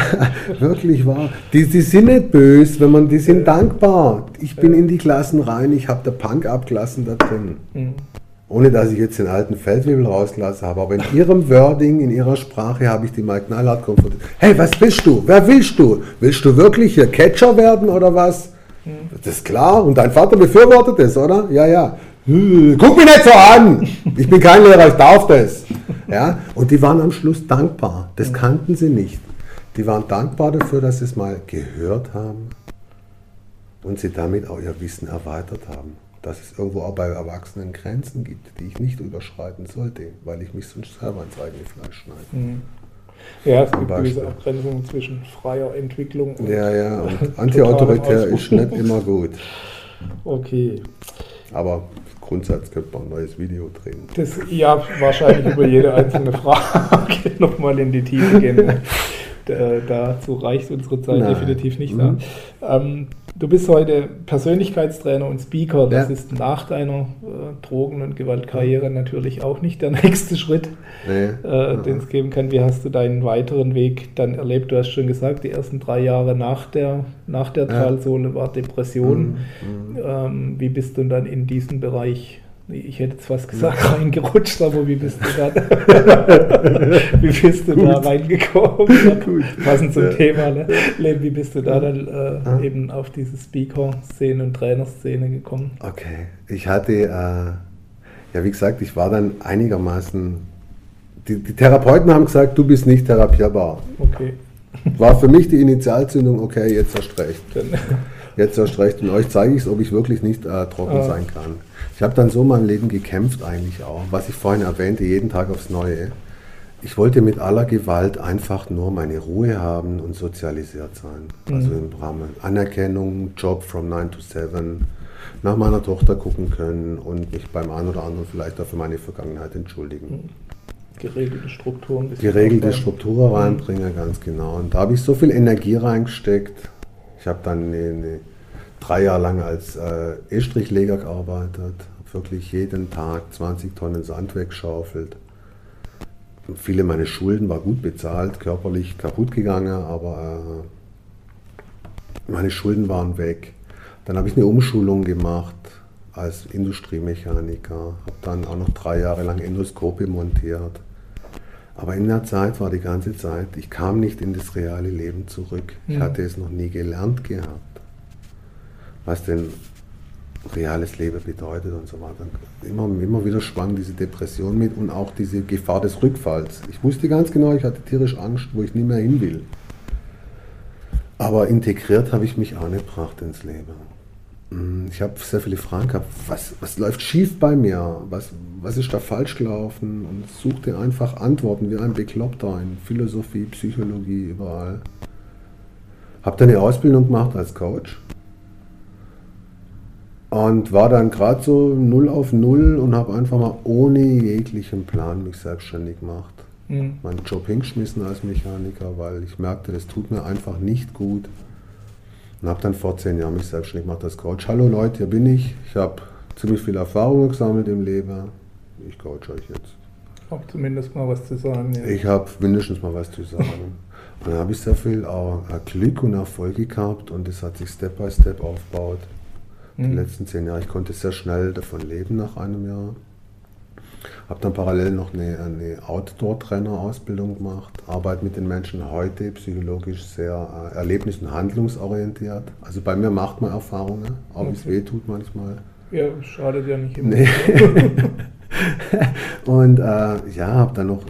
wirklich wahr. Die, die sind nicht böse, wenn man, die sind dankbar. Ich bin in die Klassen rein, ich habe der Punk-Up-Klassen da drin. Mhm. Ohne dass ich jetzt den alten Feldwebel rausgelassen habe, aber in ihrem Wording, in ihrer Sprache habe ich die mal knallhart konfrontiert. Hey, was willst du? Wer willst du? Willst du wirklich hier Catcher werden oder was? Das ist klar. Und dein Vater befürwortet es, oder? Ja, ja. Hm, Guck mich nicht so an! Ich bin kein Lehrer, ich darf das. Ja? Und die waren am Schluss dankbar. Das kannten sie nicht. Die waren dankbar dafür, dass sie es mal gehört haben und sie damit auch ihr Wissen erweitert haben. Dass es irgendwo auch bei Erwachsenen Grenzen gibt, die ich nicht überschreiten sollte, weil ich mich sonst selber ins eigene Fleisch schneide. Mhm. Ja, es Zum gibt gewisse Beispiel. Abgrenzungen zwischen freier Entwicklung und Ja, ja, und antiautoritär ist nicht immer gut. Okay. Aber Grundsatz könnte man ein neues Video drehen. Das, ja, wahrscheinlich über jede einzelne Frage nochmal in die Tiefe gehen. Da, dazu reicht unsere Zeit Nein. definitiv nicht. Mhm. Ähm, du bist heute Persönlichkeitstrainer und Speaker. Das Ja. ist nach deiner äh, Drogen- und Gewaltkarriere natürlich auch nicht der nächste Schritt, Nee. äh, den es geben kann. Wie hast du deinen weiteren Weg dann erlebt? Du hast schon gesagt, die ersten drei Jahre nach der, nach der Ja. Talsohle war Depression. Mhm. Ähm, wie bist du dann in diesen Bereich, ich hätte jetzt fast gesagt, reingerutscht, aber wie bist du da, wie bist du da reingekommen? Gut. Passend zum Ja. Thema, ne? Leben, wie bist du da dann äh, Ja. eben auf diese Speaker-Szene und Trainerszene gekommen? Okay, ich hatte, äh, ja wie gesagt, ich war dann einigermaßen, die, die Therapeuten haben gesagt, du bist nicht therapierbar. Okay, War für mich die Initialzündung, okay, jetzt erst recht. Jetzt erst recht. Und euch zeige ich es, ob ich wirklich nicht äh, trocken Ah. sein kann. Ich habe dann so mein Leben gekämpft eigentlich auch, was ich vorhin erwähnte, jeden Tag aufs Neue. Ich wollte mit aller Gewalt einfach nur meine Ruhe haben und sozialisiert sein. Also Mhm. im Rahmen Anerkennung, Job from 9 to 7, nach meiner Tochter gucken können und mich beim einen oder anderen vielleicht auch für meine Vergangenheit entschuldigen. geregelte Strukturen. ein bisschen Geregelte aufbauen. Struktur reinbringen, ganz genau. Und da habe ich so viel Energie reingesteckt. Ich habe dann eine, eine, drei Jahre lang als äh, Estrichleger gearbeitet, habe wirklich jeden Tag 20 Tonnen Sand weggeschaufelt. Viele meiner Schulden war gut bezahlt, körperlich kaputt gegangen, aber äh, meine Schulden waren weg. Dann habe ich eine Umschulung gemacht als Industriemechaniker, habe dann auch noch drei Jahre lang Endoskope montiert. Aber in der Zeit war die ganze Zeit, ich kam nicht in das reale Leben zurück. Ich hatte es noch nie gelernt gehabt, was denn reales Leben bedeutet und so weiter. Immer, immer wieder schwang diese Depression mit und auch diese Gefahr des Rückfalls. Ich wusste ganz genau, ich hatte tierisch Angst, wo ich nicht mehr hin will. Aber integriert habe ich mich auch nicht gebracht ins Leben. Mm, Ich habe sehr viele Fragen gehabt, was, was läuft schief bei mir? Was, was ist da falsch gelaufen? Und suchte einfach Antworten wie ein Bekloppter in Philosophie, Psychologie, überall. Habe dann eine Ausbildung gemacht als Coach und war dann gerade so null auf null und habe einfach mal ohne jeglichen Plan mich selbstständig gemacht. Mhm. Meinen Job hingeschmissen als Mechaniker, weil ich merkte, das tut mir einfach nicht gut. Und habe dann vor zehn Jahren mich selbstständig gemacht als Coach. Hallo Leute, hier bin ich. Ich habe ziemlich viel Erfahrung gesammelt im Leben. Ich coach euch jetzt. Auch zumindest mal was zu sagen. Ja. Ich habe mindestens mal was zu sagen. Und dann habe ich sehr viel auch äh, Glück und Erfolge gehabt und das hat sich Step by Step aufgebaut. Die Mhm. letzten zehn Jahre. Ich konnte sehr schnell davon leben nach einem Jahr. Habe dann parallel noch eine, eine Outdoor-Trainer-Ausbildung gemacht. Arbeite mit den Menschen heute psychologisch sehr äh, erlebnis- und handlungsorientiert. Also bei mir macht man Erfahrungen, auch wenn es weh tut manchmal. ja, schadet ja nicht immer. Nee. und äh, ja, habe dann noch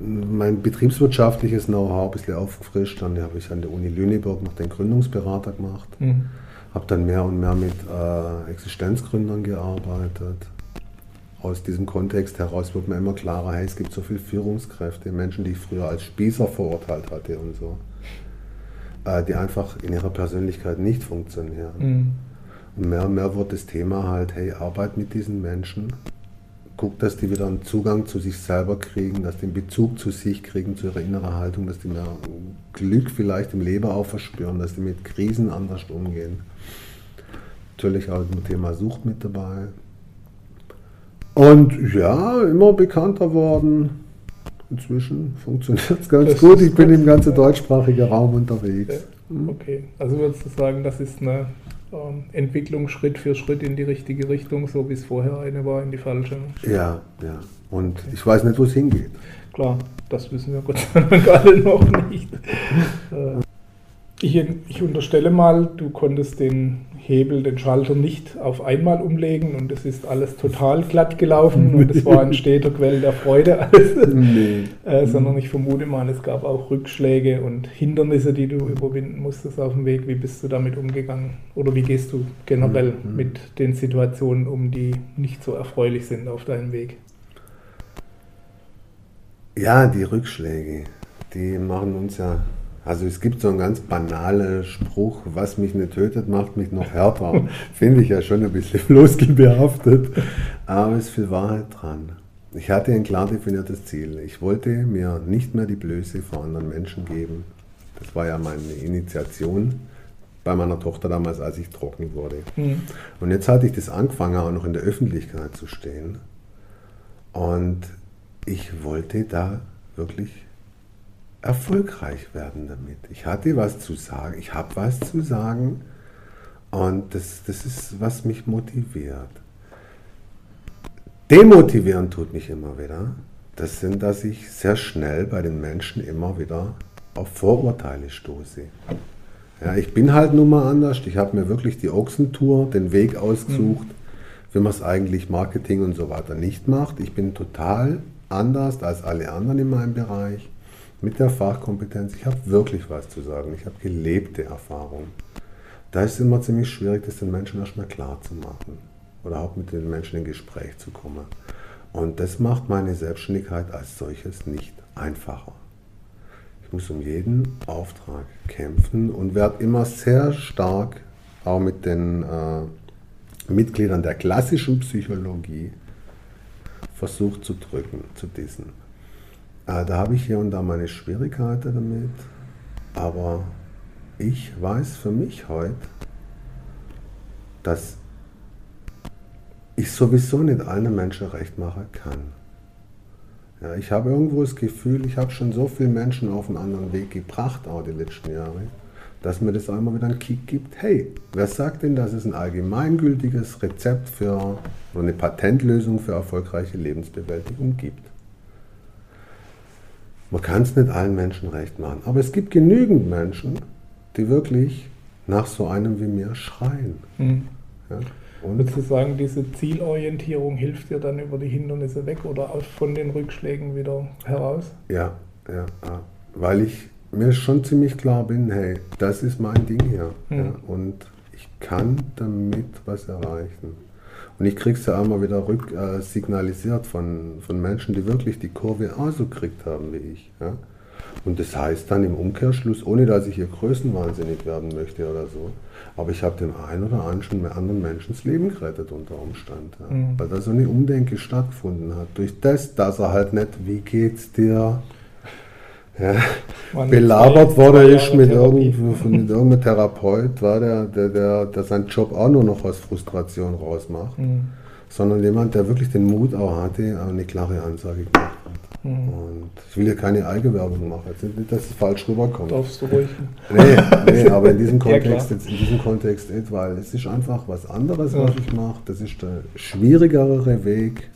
mein betriebswirtschaftliches Know-how ein bisschen aufgefrischt. Dann habe ich an der Uni Lüneburg noch den Gründungsberater gemacht. Mhm. Habe dann mehr und mehr mit äh, Existenzgründern gearbeitet. aus diesem Kontext heraus wird mir immer klarer, hey, es gibt so viele Führungskräfte, Menschen, die ich früher als Spießer verurteilt hatte und so, äh, die einfach in ihrer Persönlichkeit nicht funktionieren. Mhm. Und mehr und mehr wird das Thema halt, hey, arbeit mit diesen Menschen, guck, dass die wieder einen Zugang zu sich selber kriegen, dass die einen Bezug zu sich kriegen, zu ihrer inneren Haltung, dass die mehr Glück vielleicht im Leben auch verspüren, dass die mit Krisen anders umgehen. Natürlich auch das Thema Sucht mit dabei. Und ja, immer bekannter worden. Inzwischen funktioniert es ganz das gut. Ich bin im ganzen deutschsprachigen Raum unterwegs. Okay, also würdest du sagen, das ist eine ähm, Entwicklung Schritt für Schritt in die richtige Richtung, so wie es vorher eine war, in die falsche. Ja, ja. Und okay. ich weiß nicht, wo es hingeht. Klar, das wissen wir Gott sei Dank alle noch nicht. Äh, ich, ich unterstelle mal, du konntest den Hebel, den Schalter nicht auf einmal umlegen und es ist alles total glatt gelaufen und es war ein steter Quell der Freude. Nee. äh, sondern ich vermute mal, es gab auch Rückschläge und Hindernisse, die du überwinden musstest auf dem Weg. Wie bist du damit umgegangen? Oder wie gehst du generell mhm. mit den Situationen um, die nicht so erfreulich sind auf deinem Weg? Ja, die Rückschläge, die machen uns ja also es gibt so einen ganz banalen Spruch, was mich nicht tötet, macht mich noch härter. Finde ich ja schon ein bisschen floskelbehaftet, aber es ist viel Wahrheit dran. Ich hatte ein klar definiertes Ziel. Ich wollte mir nicht mehr die Blöße vor anderen Menschen geben. Das war ja meine Initiation bei meiner Tochter damals, als ich trocken wurde. Mhm. Und jetzt hatte ich das angefangen, auch noch in der Öffentlichkeit zu stehen. Und ich wollte da wirklich erfolgreich werden damit. Ich hatte was zu sagen, ich habe was zu sagen und das, das ist, was mich motiviert. Demotivieren tut mich immer wieder. Das sind, dass ich sehr schnell bei den Menschen immer wieder auf Vorurteile stoße. Ja, ich bin halt nun mal anders. Ich habe mir wirklich die Ochsentour, den Weg ausgesucht, mhm. wie man es eigentlich Marketing und so weiter nicht macht. Ich bin total anders als alle anderen in meinem Bereich mit der Fachkompetenz, ich habe wirklich was zu sagen, ich habe gelebte Erfahrung. Da ist es immer ziemlich schwierig, das den Menschen erstmal klar zu machen oder auch mit den Menschen in Gespräch zu kommen. Und das macht meine Selbstständigkeit als solches nicht einfacher. Ich muss um jeden Auftrag kämpfen und werde immer sehr stark auch mit den äh, Mitgliedern der klassischen Psychologie versucht zu drücken, zu dissen. Äh, da habe ich hier und da meine Schwierigkeiten damit, aber ich weiß für mich heute, dass ich sowieso nicht allen Menschen recht machen kann. Ja, ich habe irgendwo das Gefühl, ich habe schon so viele Menschen auf einen anderen Weg gebracht, auch die letzten Jahre, dass mir das einmal wieder einen Kick gibt. Hey, wer sagt denn, dass es ein allgemeingültiges Rezept für oder eine Patentlösung für erfolgreiche Lebensbewältigung gibt? Man kann es nicht allen Menschen recht machen. Aber es gibt genügend Menschen, die wirklich nach so einem wie mir schreien. Mhm. Ja, und Würdest du sagen, diese Zielorientierung hilft dir dann über die Hindernisse weg oder von den Rückschlägen wieder heraus? Ja, ja, weil ich mir schon ziemlich klar bin, hey, das ist mein Ding hier. Mhm. Ja, und ich kann damit was erreichen. Und ich kriege es ja einmal wieder rück, äh, signalisiert von, von Menschen, die wirklich die Kurve auch so gekriegt haben wie ich. Ja? Und das heißt dann im Umkehrschluss, ohne dass ich hier größenwahnsinnig werden möchte oder so, aber ich habe dem einen oder anderen Menschen das Leben gerettet unter Umstand. Ja? Mhm. Weil da so eine Umdenke stattgefunden hat. Durch das, dass er halt nicht, wie geht's dir? Ja, belabert wurde ist mit, irgend, mit irgendeinem Therapeut, war der, der, der, der seinen Job auch nur noch aus Frustration rausmacht, mhm. sondern jemand, der wirklich den Mut auch hatte, eine klare Ansage gemacht hat. Mhm. Und ich will hier keine Eigenwerbung machen, jetzt nicht, dass es falsch rüberkommt. Darfst du ruhig. Nee, nee aber in diesem Kontext, ja, jetzt, in diesem Kontext nicht, weil es ist einfach was anderes, was ich mache. Das ist der schwierigere Weg.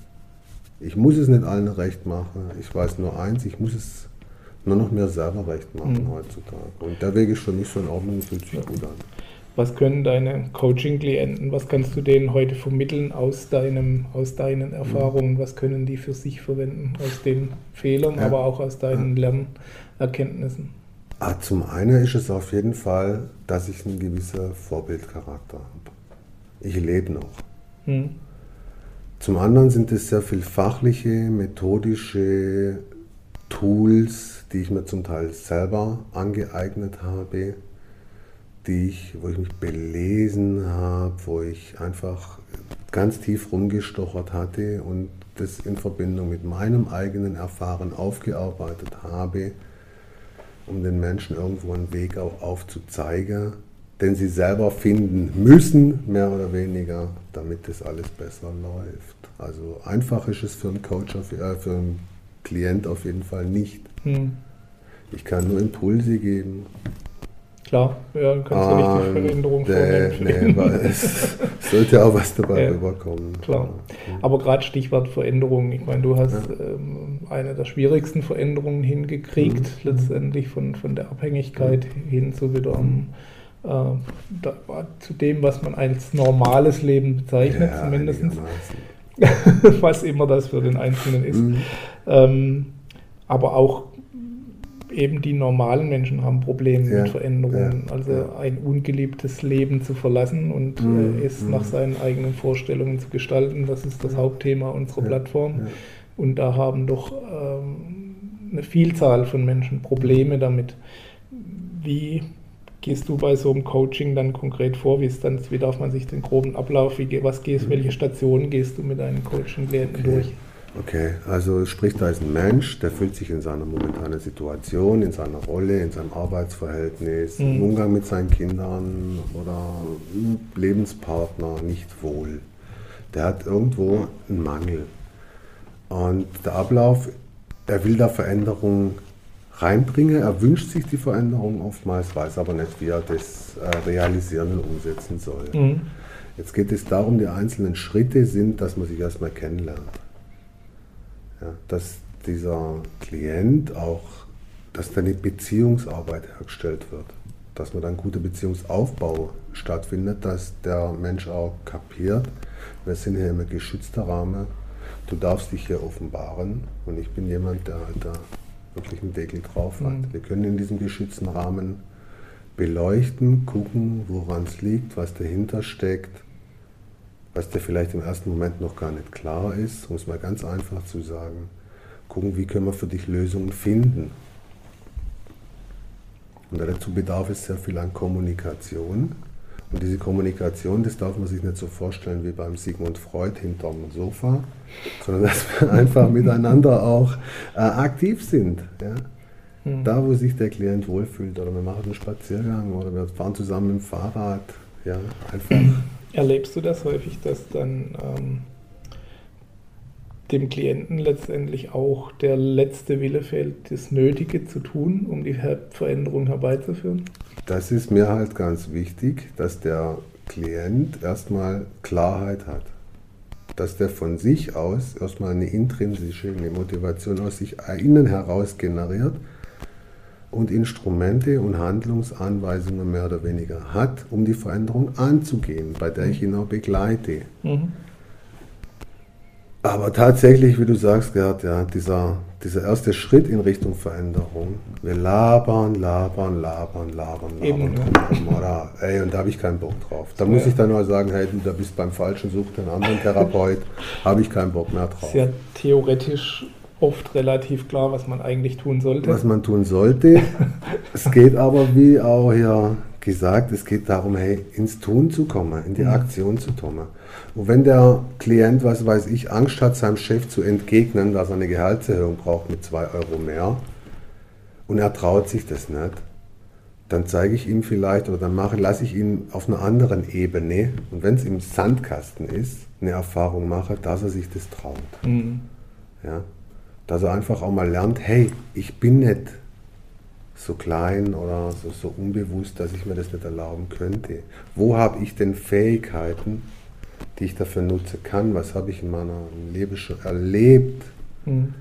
Ich muss es nicht allen recht machen. Ich weiß nur eins, ich muss es nur noch mehr selber recht machen mhm. heutzutage. Und der Weg ist für mich so in Ordnung, fühlt sich gut an. Was können deine Coaching-Klienten, was kannst du denen heute vermitteln aus, deinem, aus deinen Erfahrungen? Mhm. Was können die für sich verwenden aus den Fehlern, ja. aber auch aus deinen. Lernerkenntnissen? Ah, zum einen ist es auf jeden Fall, dass ich einen gewissen Vorbildcharakter habe. Ich lebe noch. Mhm. Zum anderen sind es sehr viel fachliche, methodische Tools, die ich mir zum Teil selber angeeignet habe, die ich, wo ich mich belesen habe, wo ich einfach ganz tief rumgestochert hatte und das in Verbindung mit meinem eigenen Erfahren aufgearbeitet habe, um den Menschen irgendwo einen Weg auch aufzuzeigen, den sie selber finden müssen, mehr oder weniger, damit das alles besser läuft. Also einfach ist es für einen Coach, äh, für einen Klient auf jeden Fall nicht. Hm. Ich kann nur Impulse geben. Klar, ja, dann kannst du nicht die Veränderung vornehmen. Nee, weil es sollte auch was dabei ja, rüberkommen. Klar. Aber gerade Stichwort Veränderung, ich meine, du hast ja. ähm, eine der schwierigsten Veränderungen hingekriegt, mhm. letztendlich von, von der Abhängigkeit mhm. hin zu wieder um, äh, da, zu dem, was man als normales Leben bezeichnet, ja, zumindest. was immer das für den Einzelnen ist. Mhm. Ähm, aber auch eben die normalen Menschen haben Probleme ja, mit Veränderungen. Ja, also ja. ein ungeliebtes Leben zu verlassen und mhm, äh, es mhm. nach seinen eigenen Vorstellungen zu gestalten, das ist das Hauptthema unserer Plattform. Und da haben doch ähm, eine Vielzahl von Menschen Probleme damit. Wie gehst du bei so einem Coaching dann konkret vor? Wie, ist dann, wie darf man sich den groben Ablauf, wie, was gehst, welche Stationen gehst du mit deinen Coaching-Klienten okay. durch? Okay, also sprich, da ist ein Mensch, der fühlt sich in seiner momentanen Situation, in seiner Rolle, in seinem Arbeitsverhältnis, mhm. im Umgang mit seinen Kindern oder Lebenspartner nicht wohl. Der hat irgendwo einen Mangel. Und der Ablauf, er will da Veränderungen reinbringen, er wünscht sich die Veränderung oftmals, weiß aber nicht, wie er das äh, realisieren und umsetzen soll. Mhm. Jetzt geht es darum, die einzelnen Schritte sind, dass man sich erstmal kennenlernt. Ja, dass dieser Klient auch, dass da eine Beziehungsarbeit hergestellt wird, dass man dann guter Beziehungsaufbau stattfindet, dass der Mensch auch kapiert, wir sind hier im geschützter Rahmen, du darfst dich hier offenbaren und ich bin jemand, der halt da wirklich einen Deckel drauf hat. Mhm. Wir können in diesem geschützten Rahmen beleuchten, gucken, woran es liegt, was dahinter steckt was dir vielleicht im ersten Moment noch gar nicht klar ist, um es mal ganz einfach zu sagen, gucken, wie können wir für dich Lösungen finden. Und dazu bedarf es sehr viel an Kommunikation. Und diese Kommunikation, das darf man sich nicht so vorstellen wie beim Sigmund Freud hinterm Sofa, sondern dass wir einfach miteinander auch äh, aktiv sind. Ja? Mhm. Da, wo sich der Klient wohlfühlt, oder wir machen einen Spaziergang oder wir fahren zusammen dem Fahrrad. Ja, einfach Erlebst du das häufig, dass dann ähm, dem Klienten letztendlich auch der letzte Wille fehlt, das Nötige zu tun, um die Veränderung herbeizuführen? Das ist mir halt ganz wichtig, dass der Klient erstmal Klarheit hat. Dass der von sich aus erstmal eine intrinsische eine Motivation aus sich innen heraus generiert und Instrumente und Handlungsanweisungen mehr oder weniger hat, um die Veränderung anzugehen, bei der ich ihn auch begleite. Mhm. Aber tatsächlich, wie du sagst, Gerd, ja, dieser, dieser erste Schritt in Richtung Veränderung, wir labern, labern, labern, labern, labern Eben, oder, ey, und da habe ich keinen Bock drauf. Da muss ja. ich dann nur sagen, hey, du da bist beim Falschen, such einen anderen Therapeut, habe ich keinen Bock mehr drauf. Sehr theoretisch oft relativ klar, was man eigentlich tun sollte. Was man tun sollte. es geht aber, wie auch hier gesagt, es geht darum, hey, ins Tun zu kommen, in die mhm. Aktion zu kommen. Und wenn der Klient, was weiß ich, Angst hat, seinem Chef zu entgegnen, dass er eine Gehaltserhöhung braucht mit zwei Euro mehr und er traut sich das nicht, dann zeige ich ihm vielleicht oder dann mache, lasse ich ihn auf einer anderen Ebene und wenn es im Sandkasten ist, eine Erfahrung mache, dass er sich das traut. Mhm. Ja? Dass er einfach auch mal lernt, hey, ich bin nicht so klein oder so, so unbewusst, dass ich mir das nicht erlauben könnte. Wo habe ich denn Fähigkeiten, die ich dafür nutzen kann? Was habe ich in meinem Leben schon erlebt? Mhm.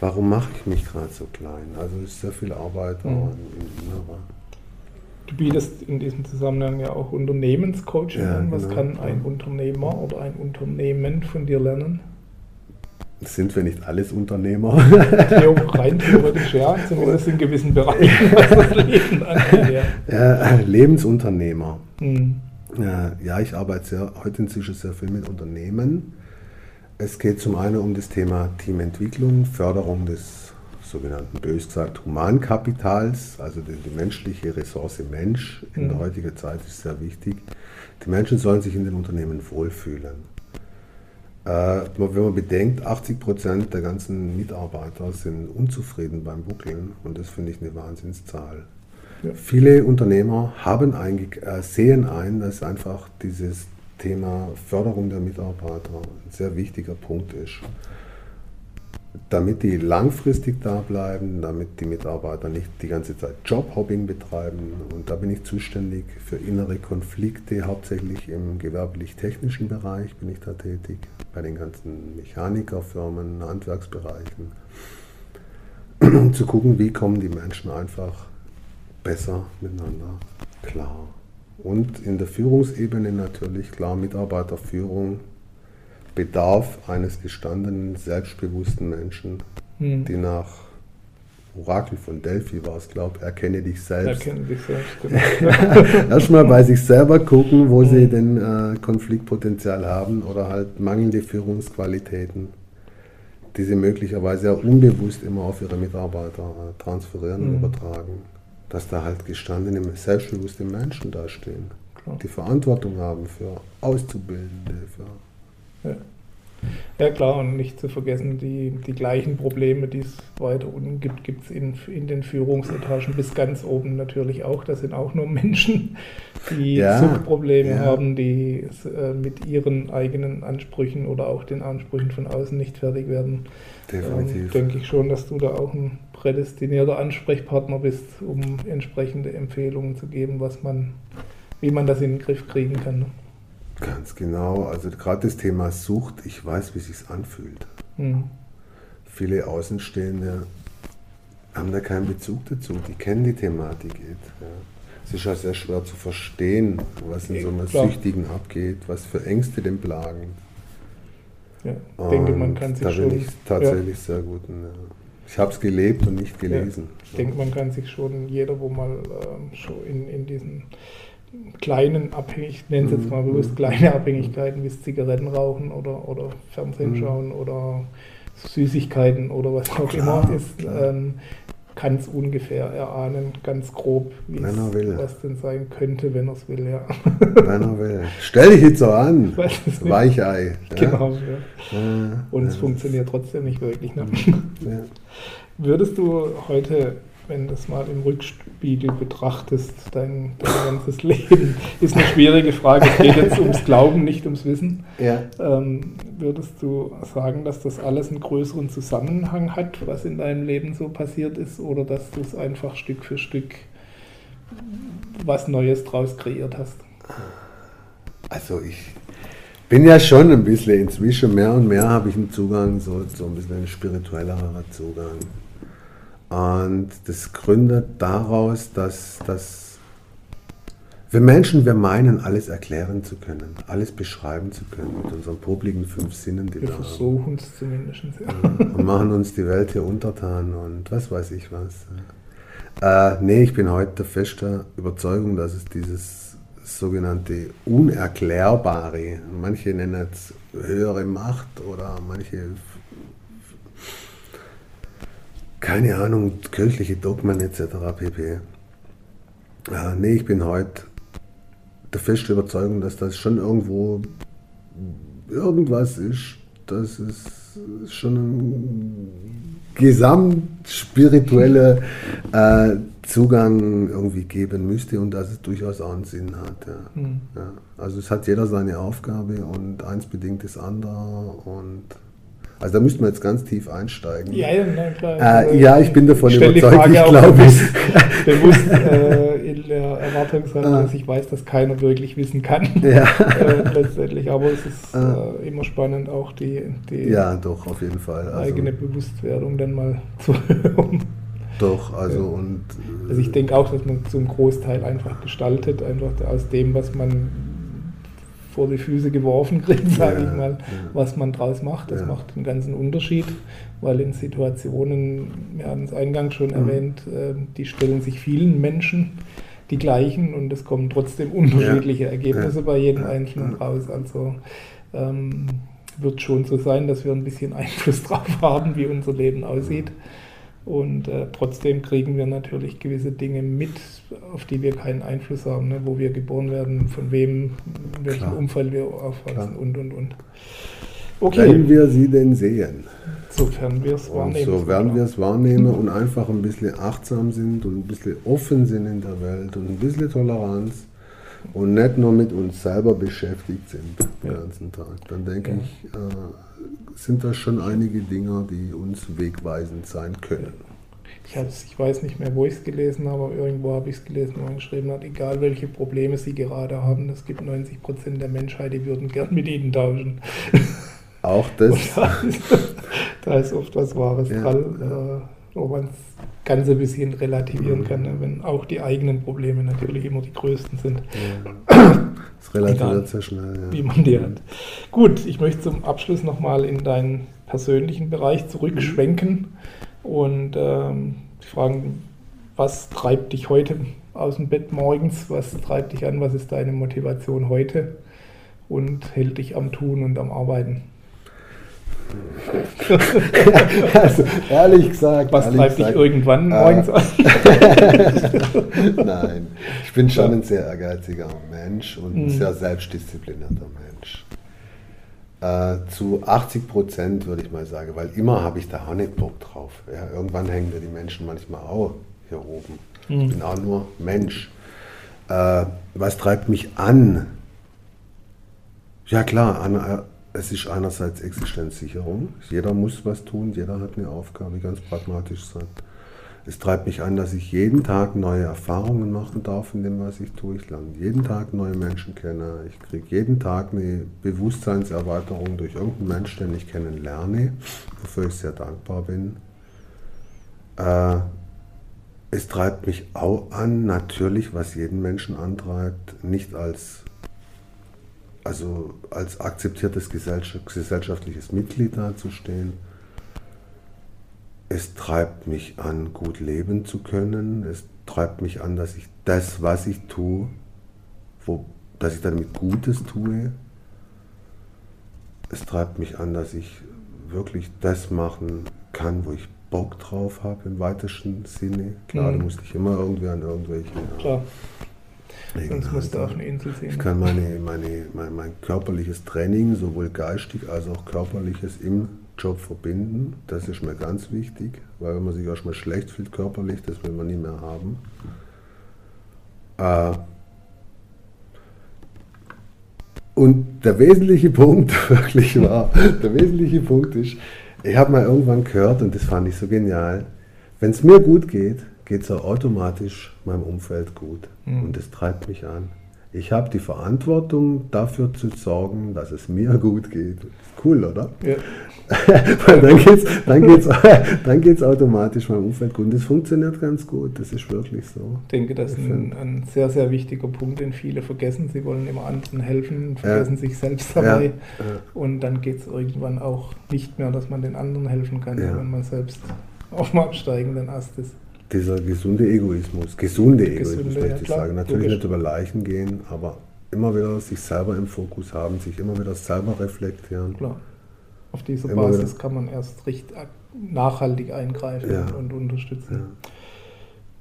Warum mache ich mich gerade so klein? Also ist sehr viel Arbeit mhm. auch im Inneren. Du bietest in diesem Zusammenhang ja auch Unternehmenscoaching ja, an. Was genau. kann ein Unternehmer oder ein Unternehmen von dir lernen? Sind wir nicht alles Unternehmer? Theo, rein theoretisch ja, zumindest in gewissen Bereichen, was das Leben angeht. Ja. Lebensunternehmer. Hm. Ja, ich arbeite sehr, heute inzwischen sehr viel mit Unternehmen, Es geht zum einen um das Thema Teamentwicklung, Förderung des sogenannten, bös gesagt, Humankapitals, also die, die menschliche Ressource Mensch in mhm. der heutigen Zeit ist sehr wichtig. Die Menschen sollen sich in den Unternehmen wohlfühlen. Äh, wenn man bedenkt, 80 Prozent der ganzen Mitarbeiter sind unzufrieden beim Buckeln und das finde ich eine Wahnsinnszahl. Ja. Viele Unternehmer haben äh, sehen ein, dass einfach dieses Thema Förderung der Mitarbeiter ein sehr wichtiger Punkt ist damit die langfristig da bleiben, damit die Mitarbeiter nicht die ganze Zeit Jobhopping betreiben. Und da bin ich zuständig für innere Konflikte, hauptsächlich im gewerblich-technischen Bereich bin ich da tätig, bei den ganzen Mechanikerfirmen, Handwerksbereichen, um zu gucken, wie kommen die Menschen einfach besser miteinander klar. Und in der Führungsebene natürlich klar Mitarbeiterführung bedarf eines gestandenen, selbstbewussten Menschen, hm. die nach Orakel von Delphi war es, glaube ich, erkenne dich selbst. Erkenne dich selbst, genau. Erstmal bei sich selber gucken, wo hm. sie denn äh, Konfliktpotenzial haben oder halt mangelnde Führungsqualitäten, die sie möglicherweise auch unbewusst immer auf ihre Mitarbeiter äh, transferieren hm. und übertragen. Dass da halt gestandene, selbstbewusste Menschen dastehen, Klar. die Verantwortung haben für Auszubildende, für ja. Ja klar, und nicht zu vergessen, die, die gleichen Probleme, die es weiter unten gibt, gibt es in, in den Führungsetagen bis ganz oben natürlich auch. Das sind auch nur Menschen, die ja, Suchtprobleme ja. haben, die äh, mit ihren eigenen Ansprüchen oder auch den Ansprüchen von außen nicht fertig werden. Definitiv. Ähm, denke ich schon, dass du da auch ein prädestinierter Ansprechpartner bist, um entsprechende Empfehlungen zu geben, was man, wie man das in den Griff kriegen kann. Ganz genau. Also gerade das Thema Sucht, ich weiß, wie es sich anfühlt. Mhm. Viele Außenstehende haben da keinen Bezug dazu. Die kennen die Thematik nicht. Ja. Es ist ja sehr schwer zu verstehen, was in so einer Klar. Süchtigen abgeht, was für Ängste den plagen. Ja, ich denke, man kann sich da schon. Da bin ich tatsächlich ja. sehr gut. Ja. Ich habe es gelebt und nicht gelesen. Ja, ich denke, man kann sich schon, jeder, wo mal ähm, schon in, in diesen kleinen Abhängigkeiten, ich nenne es jetzt mal mhm. bewusst kleine Abhängigkeiten wie Zigaretten rauchen oder, oder Fernsehen mhm. schauen oder Süßigkeiten oder was auch klar, immer ist, ähm, kann es ungefähr erahnen, ganz grob, wie es, was denn sein könnte, wenn er es will, ja. Wenn er will. Stell dich jetzt so an. Weichei. Genau, ja. ja. Und es funktioniert trotzdem nicht wirklich. Ne? Würdest du heute wenn du das mal im Rückspiegel betrachtest, dein, dein ganzes Leben, ist eine schwierige Frage. Es geht jetzt ums Glauben, nicht ums Wissen. Ja. Ähm, würdest du sagen, dass das alles einen größeren Zusammenhang hat, was in deinem Leben so passiert ist, oder dass du es einfach Stück für Stück was Neues draus kreiert hast? Also ich bin ja schon ein bisschen inzwischen mehr und mehr habe ich einen Zugang, so, so ein bisschen ein spirituellerer Zugang. Und das gründet daraus, dass, dass wir Menschen, wir meinen, alles erklären zu können, alles beschreiben zu können mit unseren publiken fünf Sinnen, die wir, wir versuchen es zumindest. Ja. Und machen uns die Welt hier untertan und was weiß ich was. Äh, nee, ich bin heute der festen Überzeugung, dass es dieses sogenannte Unerklärbare, manche nennen es höhere Macht oder manche keine Ahnung, kirchliche Dogmen etc. pp. Ja, nee, ich bin heute der festen Überzeugung, dass das schon irgendwo irgendwas ist, dass es schon ein gesamtspiritueller äh, Zugang irgendwie geben müsste und dass es durchaus auch einen Sinn hat. Ja. Mhm. Ja. Also es hat jeder seine Aufgabe und eins bedingt das andere und also da müssten wir jetzt ganz tief einsteigen. Ja, ja, nein, klar. Äh, ja, ich bin davon ich überzeugt, ich glaube. Bewusst äh, in der Erwartungshaltung, ah. dass ich weiß, dass keiner wirklich wissen kann. Ja. äh, letztendlich. Aber es ist ah. äh, immer spannend, auch die, die ja, doch, auf jeden Fall. Also, eigene Bewusstwerdung dann mal zu hören. Doch, also und. Also ich denke auch, dass man zum Großteil einfach gestaltet, einfach aus dem, was man vor die Füße geworfen kriegt, sage ja, ich mal, ja. was man draus macht. Das ja. macht einen ganzen Unterschied, weil in Situationen, wir haben es eingangs schon mhm. erwähnt, äh, die stellen sich vielen Menschen die gleichen und es kommen trotzdem unterschiedliche Ergebnisse bei jedem Einzelnen raus. Also ähm, wird schon so sein, dass wir ein bisschen Einfluss drauf haben, wie unser Leben aussieht. Und äh, trotzdem kriegen wir natürlich gewisse Dinge mit, auf die wir keinen Einfluss haben, ne? wo wir geboren werden, von wem, in welchem Klar. Umfeld wir aufwachsen Klar. und und und. Okay. Wenn wir sie denn sehen. Sofern wir es wahrnehmen. Sofern wir es wahrnehmen und einfach ein bisschen achtsam sind und ein bisschen offen sind in der Welt und ein bisschen Toleranz und nicht nur mit uns selber beschäftigt sind den ganzen Tag, dann denke ja. ich, äh, sind das schon einige Dinge, die uns wegweisend sein können. Ich, ich weiß nicht mehr, wo ich es gelesen habe, aber irgendwo habe ich es gelesen, wo man geschrieben hat, egal welche Probleme sie gerade haben, es gibt 90 Prozent der Menschheit, die würden gern mit ihnen tauschen. Auch das. Da ist, da ist, oft was Wahres ja, dran, ja. Wo man das Ganze ein bisschen relativieren mhm. kann, ne? wenn auch die eigenen Probleme natürlich immer die größten sind. Ja. Das relativiert sehr schnell, ja. Wie man die hat. Gut, ich möchte zum Abschluss nochmal in deinen persönlichen Bereich zurückschwenken mhm. und ähm, fragen, was treibt dich heute aus dem Bett morgens? Was treibt dich an? Was ist deine Motivation heute? Und hält dich am Tun und am Arbeiten? also ehrlich gesagt. Was ehrlich treibt dich irgendwann äh, morgens an? Nein, ich bin schon ein sehr ehrgeiziger Mensch und ein mhm. sehr selbstdisziplinierter Mensch. Äh, zu 80 Prozent würde ich mal sagen, weil immer habe ich da auch nicht Bock drauf. Ja, irgendwann hängen mir die Menschen manchmal auch hier oben. Mhm. Ich bin auch nur Mensch. Äh, was treibt mich an? Ja klar, an, es ist einerseits Existenzsicherung. Jeder muss was tun, jeder hat eine Aufgabe, ganz pragmatisch sein. Es treibt mich an, dass ich jeden Tag neue Erfahrungen machen darf in dem, was ich tue. Ich lerne jeden Tag neue Menschen kennen. Ich kriege jeden Tag eine Bewusstseinserweiterung durch irgendeinen Menschen, den ich kennenlerne, wofür ich sehr dankbar bin. Äh, es treibt mich auch an, natürlich, was jeden Menschen antreibt, nicht als also als akzeptiertes gesellschaftliches Mitglied dazustehen. Es treibt mich an, gut leben zu können. Es treibt mich an, dass ich das, was ich tue, wo, dass ich damit Gutes tue. Es treibt mich an, dass ich wirklich das machen kann, wo ich Bock drauf habe im weitesten Sinne. Klar, mhm. da musste ich immer irgendwie an irgendwelche Klar. Sonst musst du auf eine Insel sehen. Ich kann meine, meine, mein, mein körperliches Training, sowohl geistig als auch körperliches, im Job verbinden. Das ist mir ganz wichtig, weil wenn man sich erstmal schlecht fühlt körperlich, das will man nie mehr haben. Äh, und der wesentliche Punkt wirklich war, der wesentliche Punkt ist, ich habe mal irgendwann gehört und das fand ich so genial, wenn es mir gut geht, geht es auch automatisch meinem Umfeld gut. Mhm. Und das treibt mich an. Ich habe die Verantwortung dafür zu sorgen, dass es mir gut geht. Cool, oder? Ja. Weil dann geht es dann geht's, dann geht's automatisch meinem Umfeld gut. Und das funktioniert ganz gut. Das ist wirklich so. Ich denke, das ist ein, ein sehr, sehr wichtiger Punkt, den viele vergessen. Sie wollen immer anderen helfen, vergessen ja. sich selbst dabei. Ja. Und dann geht es irgendwann auch nicht mehr, dass man den anderen helfen kann, wenn man selbst auf dem absteigenden Ast ist dieser gesunde Egoismus, gesunde Egoismus gesunde, möchte ich ja, sagen. Natürlich logisch. nicht über Leichen gehen, aber immer wieder sich selber im Fokus haben, sich immer wieder selber reflektieren. Klar. Auf dieser immer Basis wieder. kann man erst richtig nachhaltig eingreifen ja. und unterstützen. Ja.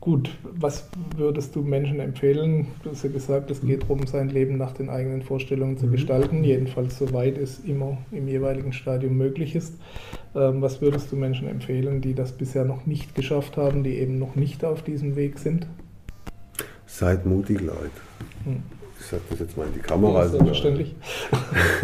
Gut, was würdest du Menschen empfehlen? Du hast ja gesagt, es geht darum, sein Leben nach den eigenen Vorstellungen zu mhm. gestalten, jedenfalls soweit es immer im jeweiligen Stadium möglich ist. Ähm, was würdest du Menschen empfehlen, die das bisher noch nicht geschafft haben, die eben noch nicht auf diesem Weg sind? Seid mutig, Leute. Hm. Ich sage das jetzt mal in die Kamera. Ja, selbstverständlich.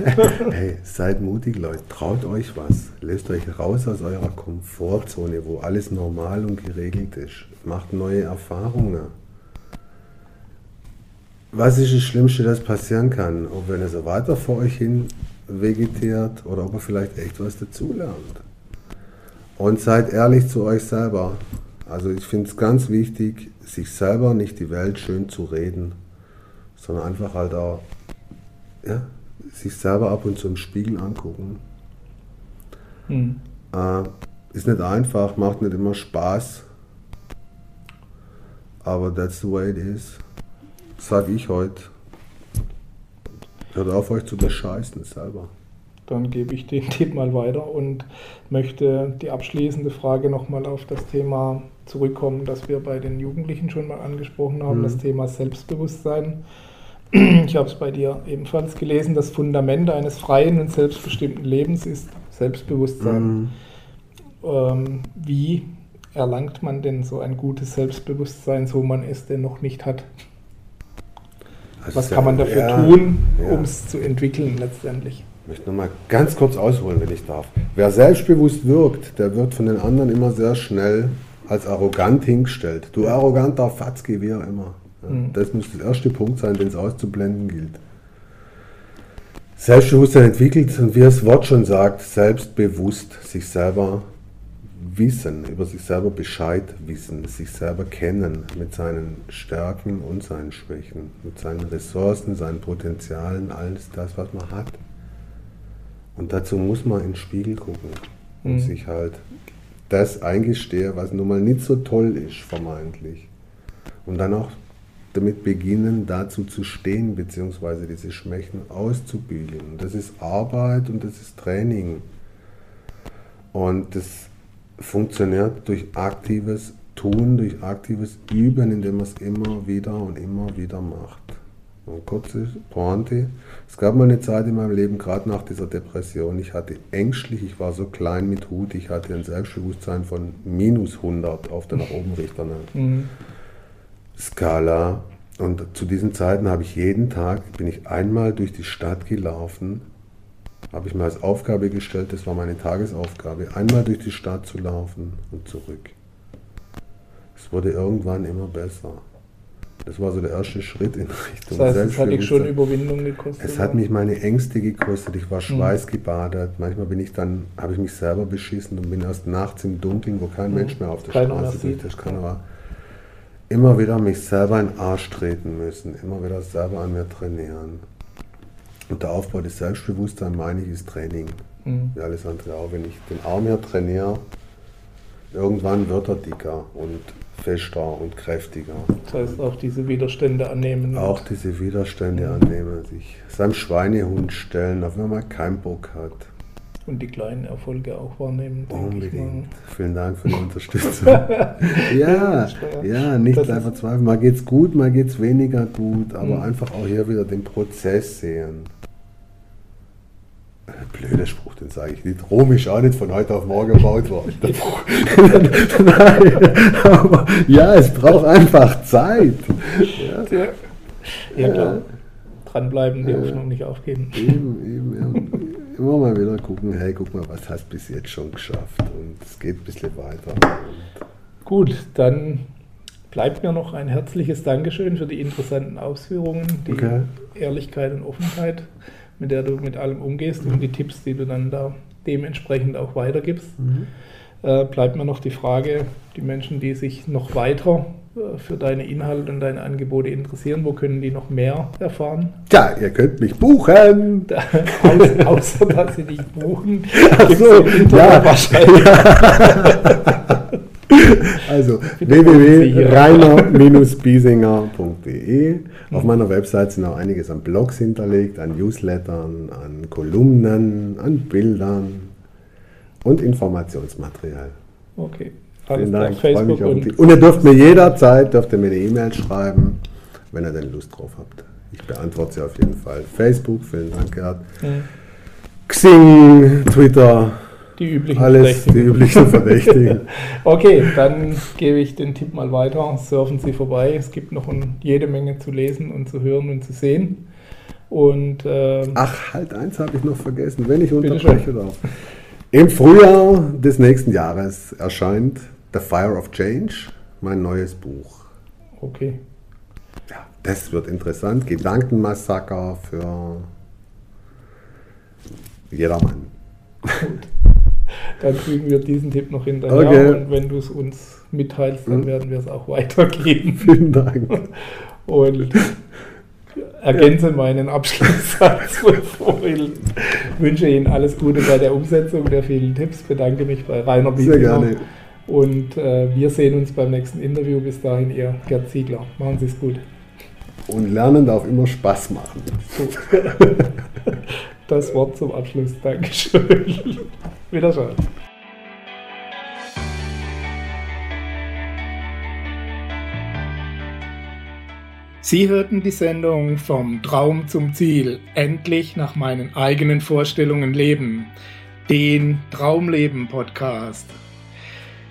hey, seid mutig, Leute. Traut euch was. Lässt euch raus aus eurer Komfortzone, wo alles normal und geregelt ist. Macht neue Erfahrungen. Was ist das Schlimmste, das passieren kann? Ob wenn ihr so weiter vor euch hin vegetiert oder ob ihr vielleicht echt was dazulernt. Und seid ehrlich zu euch selber. Also ich finde es ganz wichtig, sich selber nicht die Welt schön zu reden sondern einfach halt auch ja, sich selber ab und zu im Spiegel angucken. Mhm. Äh, ist nicht einfach, macht nicht immer Spaß, aber that's the way it is. Sag ich heute. Hört auf euch zu bescheißen selber. dann gebe ich den Tipp mal weiter und möchte die abschließende Frage nochmal auf das Thema zurückkommen, das wir bei den Jugendlichen schon mal angesprochen haben, mhm. das Thema Selbstbewusstsein. Ich habe es bei dir ebenfalls gelesen, das Fundament eines freien und selbstbestimmten Lebens ist Selbstbewusstsein. Mhm. Ähm, wie erlangt man denn so ein gutes Selbstbewusstsein, so man es denn noch nicht hat? Also Was kann man dafür ja, tun, ja. um es zu entwickeln letztendlich? Ich möchte nochmal ganz kurz ausholen, wenn ich darf. Wer selbstbewusst wirkt, der wird von den anderen immer sehr schnell als arrogant hingestellt. Du arroganter Fatzke, wie auch immer. Mhm. Das muss der erste Punkt sein, den es auszublenden gilt. Selbstbewusstsein entwickelt und wie das Wort schon sagt, selbstbewusst sich selber wissen, über sich selber Bescheid wissen, sich selber kennen mit seinen Stärken und seinen Schwächen, mit seinen Ressourcen, seinen Potenzialen, alles das, was man hat. Und dazu muss man in den Spiegel gucken und mhm. sich halt das eingestehen, was nun mal nicht so toll ist, vermeintlich. Und dann auch damit beginnen, dazu zu stehen, beziehungsweise diese Schwächen auszubügeln. Das ist Arbeit und das ist Training. Und das funktioniert durch aktives Tun, durch aktives Üben, indem man es immer wieder und immer wieder macht. Und kurze Pointe. Es gab mal eine Zeit in meinem Leben, gerade nach dieser Depression, ich hatte ängstlich, ich war so klein mit Hut, ich hatte ein Selbstbewusstsein von minus 100 auf der nach oben richtenden mhm. Skala. Und zu diesen Zeiten habe ich jeden Tag, bin ich einmal durch die Stadt gelaufen habe ich mir als Aufgabe gestellt, das war meine Tagesaufgabe, einmal durch die Stadt zu laufen und zurück. Es wurde irgendwann immer besser. Das war so der erste Schritt in Richtung Das heißt, es hat dich schon Überwindung gekostet? Es hat mich meine Ängste gekostet. Ich war hm. schweißgebadet. Manchmal bin ich dann, habe ich mich selber beschissen und bin erst nachts im Dunkeln, wo kein hm. Mensch mehr auf der Keiner Straße durch das kann, aber immer wieder mich selber in den Arsch treten müssen, immer wieder selber an mir trainieren. Und der Aufbau des Selbstbewusstseins, meine ich, ist Training. Mhm. Wie alles andere auch. Wenn ich den Arm hier trainiere, irgendwann wird er dicker und fester und kräftiger. Das heißt, auch diese Widerstände annehmen. Auch diese Widerstände mhm. annehmen, sich seinem Schweinehund stellen, auf wenn man keinen Bock hat. Und die kleinen Erfolge auch wahrnehmen. Unbedingt. Vielen Dank für die Unterstützung. ja, ja, nicht einfach verzweifeln. Mal geht's gut, mal geht's weniger gut, aber mhm. einfach auch hier wieder den Prozess sehen. Blöder Spruch, den sage ich nicht. Rom ist auch nicht von heute auf morgen gebaut worden. Nein, aber ja, es braucht einfach Zeit. Ja, ja klar. Dranbleiben, die Hoffnung nicht aufgeben. Eben, eben. Ja. Immer mal wieder gucken, hey, guck mal, was hast du bis jetzt schon geschafft und es geht ein bisschen weiter. Gut, dann bleibt mir noch ein herzliches Dankeschön für die interessanten Ausführungen, die okay. Ehrlichkeit und Offenheit mit der du mit allem umgehst mhm. und die Tipps, die du dann da dementsprechend auch weitergibst. Mhm. Äh, bleibt mir noch die Frage, die Menschen, die sich noch weiter für deine Inhalte und deine Angebote interessieren, wo können die noch mehr erfahren? Ja, ihr könnt mich buchen. Da, außer, außer, dass sie dich buchen. Ach so, ja, wahrscheinlich. Ja. Also www.reiner-biesinger.de. Auf meiner Website sind auch einiges an Blogs hinterlegt, an Newslettern, an Kolumnen, an Bildern und Informationsmaterial. Okay. Vielen Dank, freue mich auf und, und ihr dürft mir jederzeit, dürft ihr mir eine E-Mail schreiben, wenn ihr denn Lust drauf habt. Ich beantworte sie auf jeden Fall. Facebook, vielen Dank, Gerd. Mhm. Xing, Twitter, die üblichen Alles Verdächtigen. die üblichen Verdächtigen. okay, dann gebe ich den Tipp mal weiter. Surfen Sie vorbei. Es gibt noch jede Menge zu lesen und zu hören und zu sehen. Und, äh, Ach, halt, eins habe ich noch vergessen, wenn ich unterbreche darf. Im Frühjahr des nächsten Jahres erscheint The Fire of Change, mein neues Buch. Okay. Ja, das wird interessant. Gedankenmassaker für jedermann. Gut dann fügen wir diesen Tipp noch hinterher. Okay. Und wenn du es uns mitteilst, dann hm. werden wir es auch weitergeben. Vielen Dank. Und ergänze ja. meinen Abschlusssatz. Wünsche Ihnen alles Gute bei der Umsetzung der vielen Tipps. Bedanke mich bei Rainer Biesinger. Und äh, wir sehen uns beim nächsten Interview. Bis dahin, Ihr Gerd Ziegler. Machen Sie es gut. Und Lernen darf immer Spaß machen. das Wort zum Abschluss. Dankeschön. Wiederschauen. Sie hörten die Sendung Vom Traum zum Ziel, endlich nach meinen eigenen Vorstellungen leben, den Traumleben Podcast.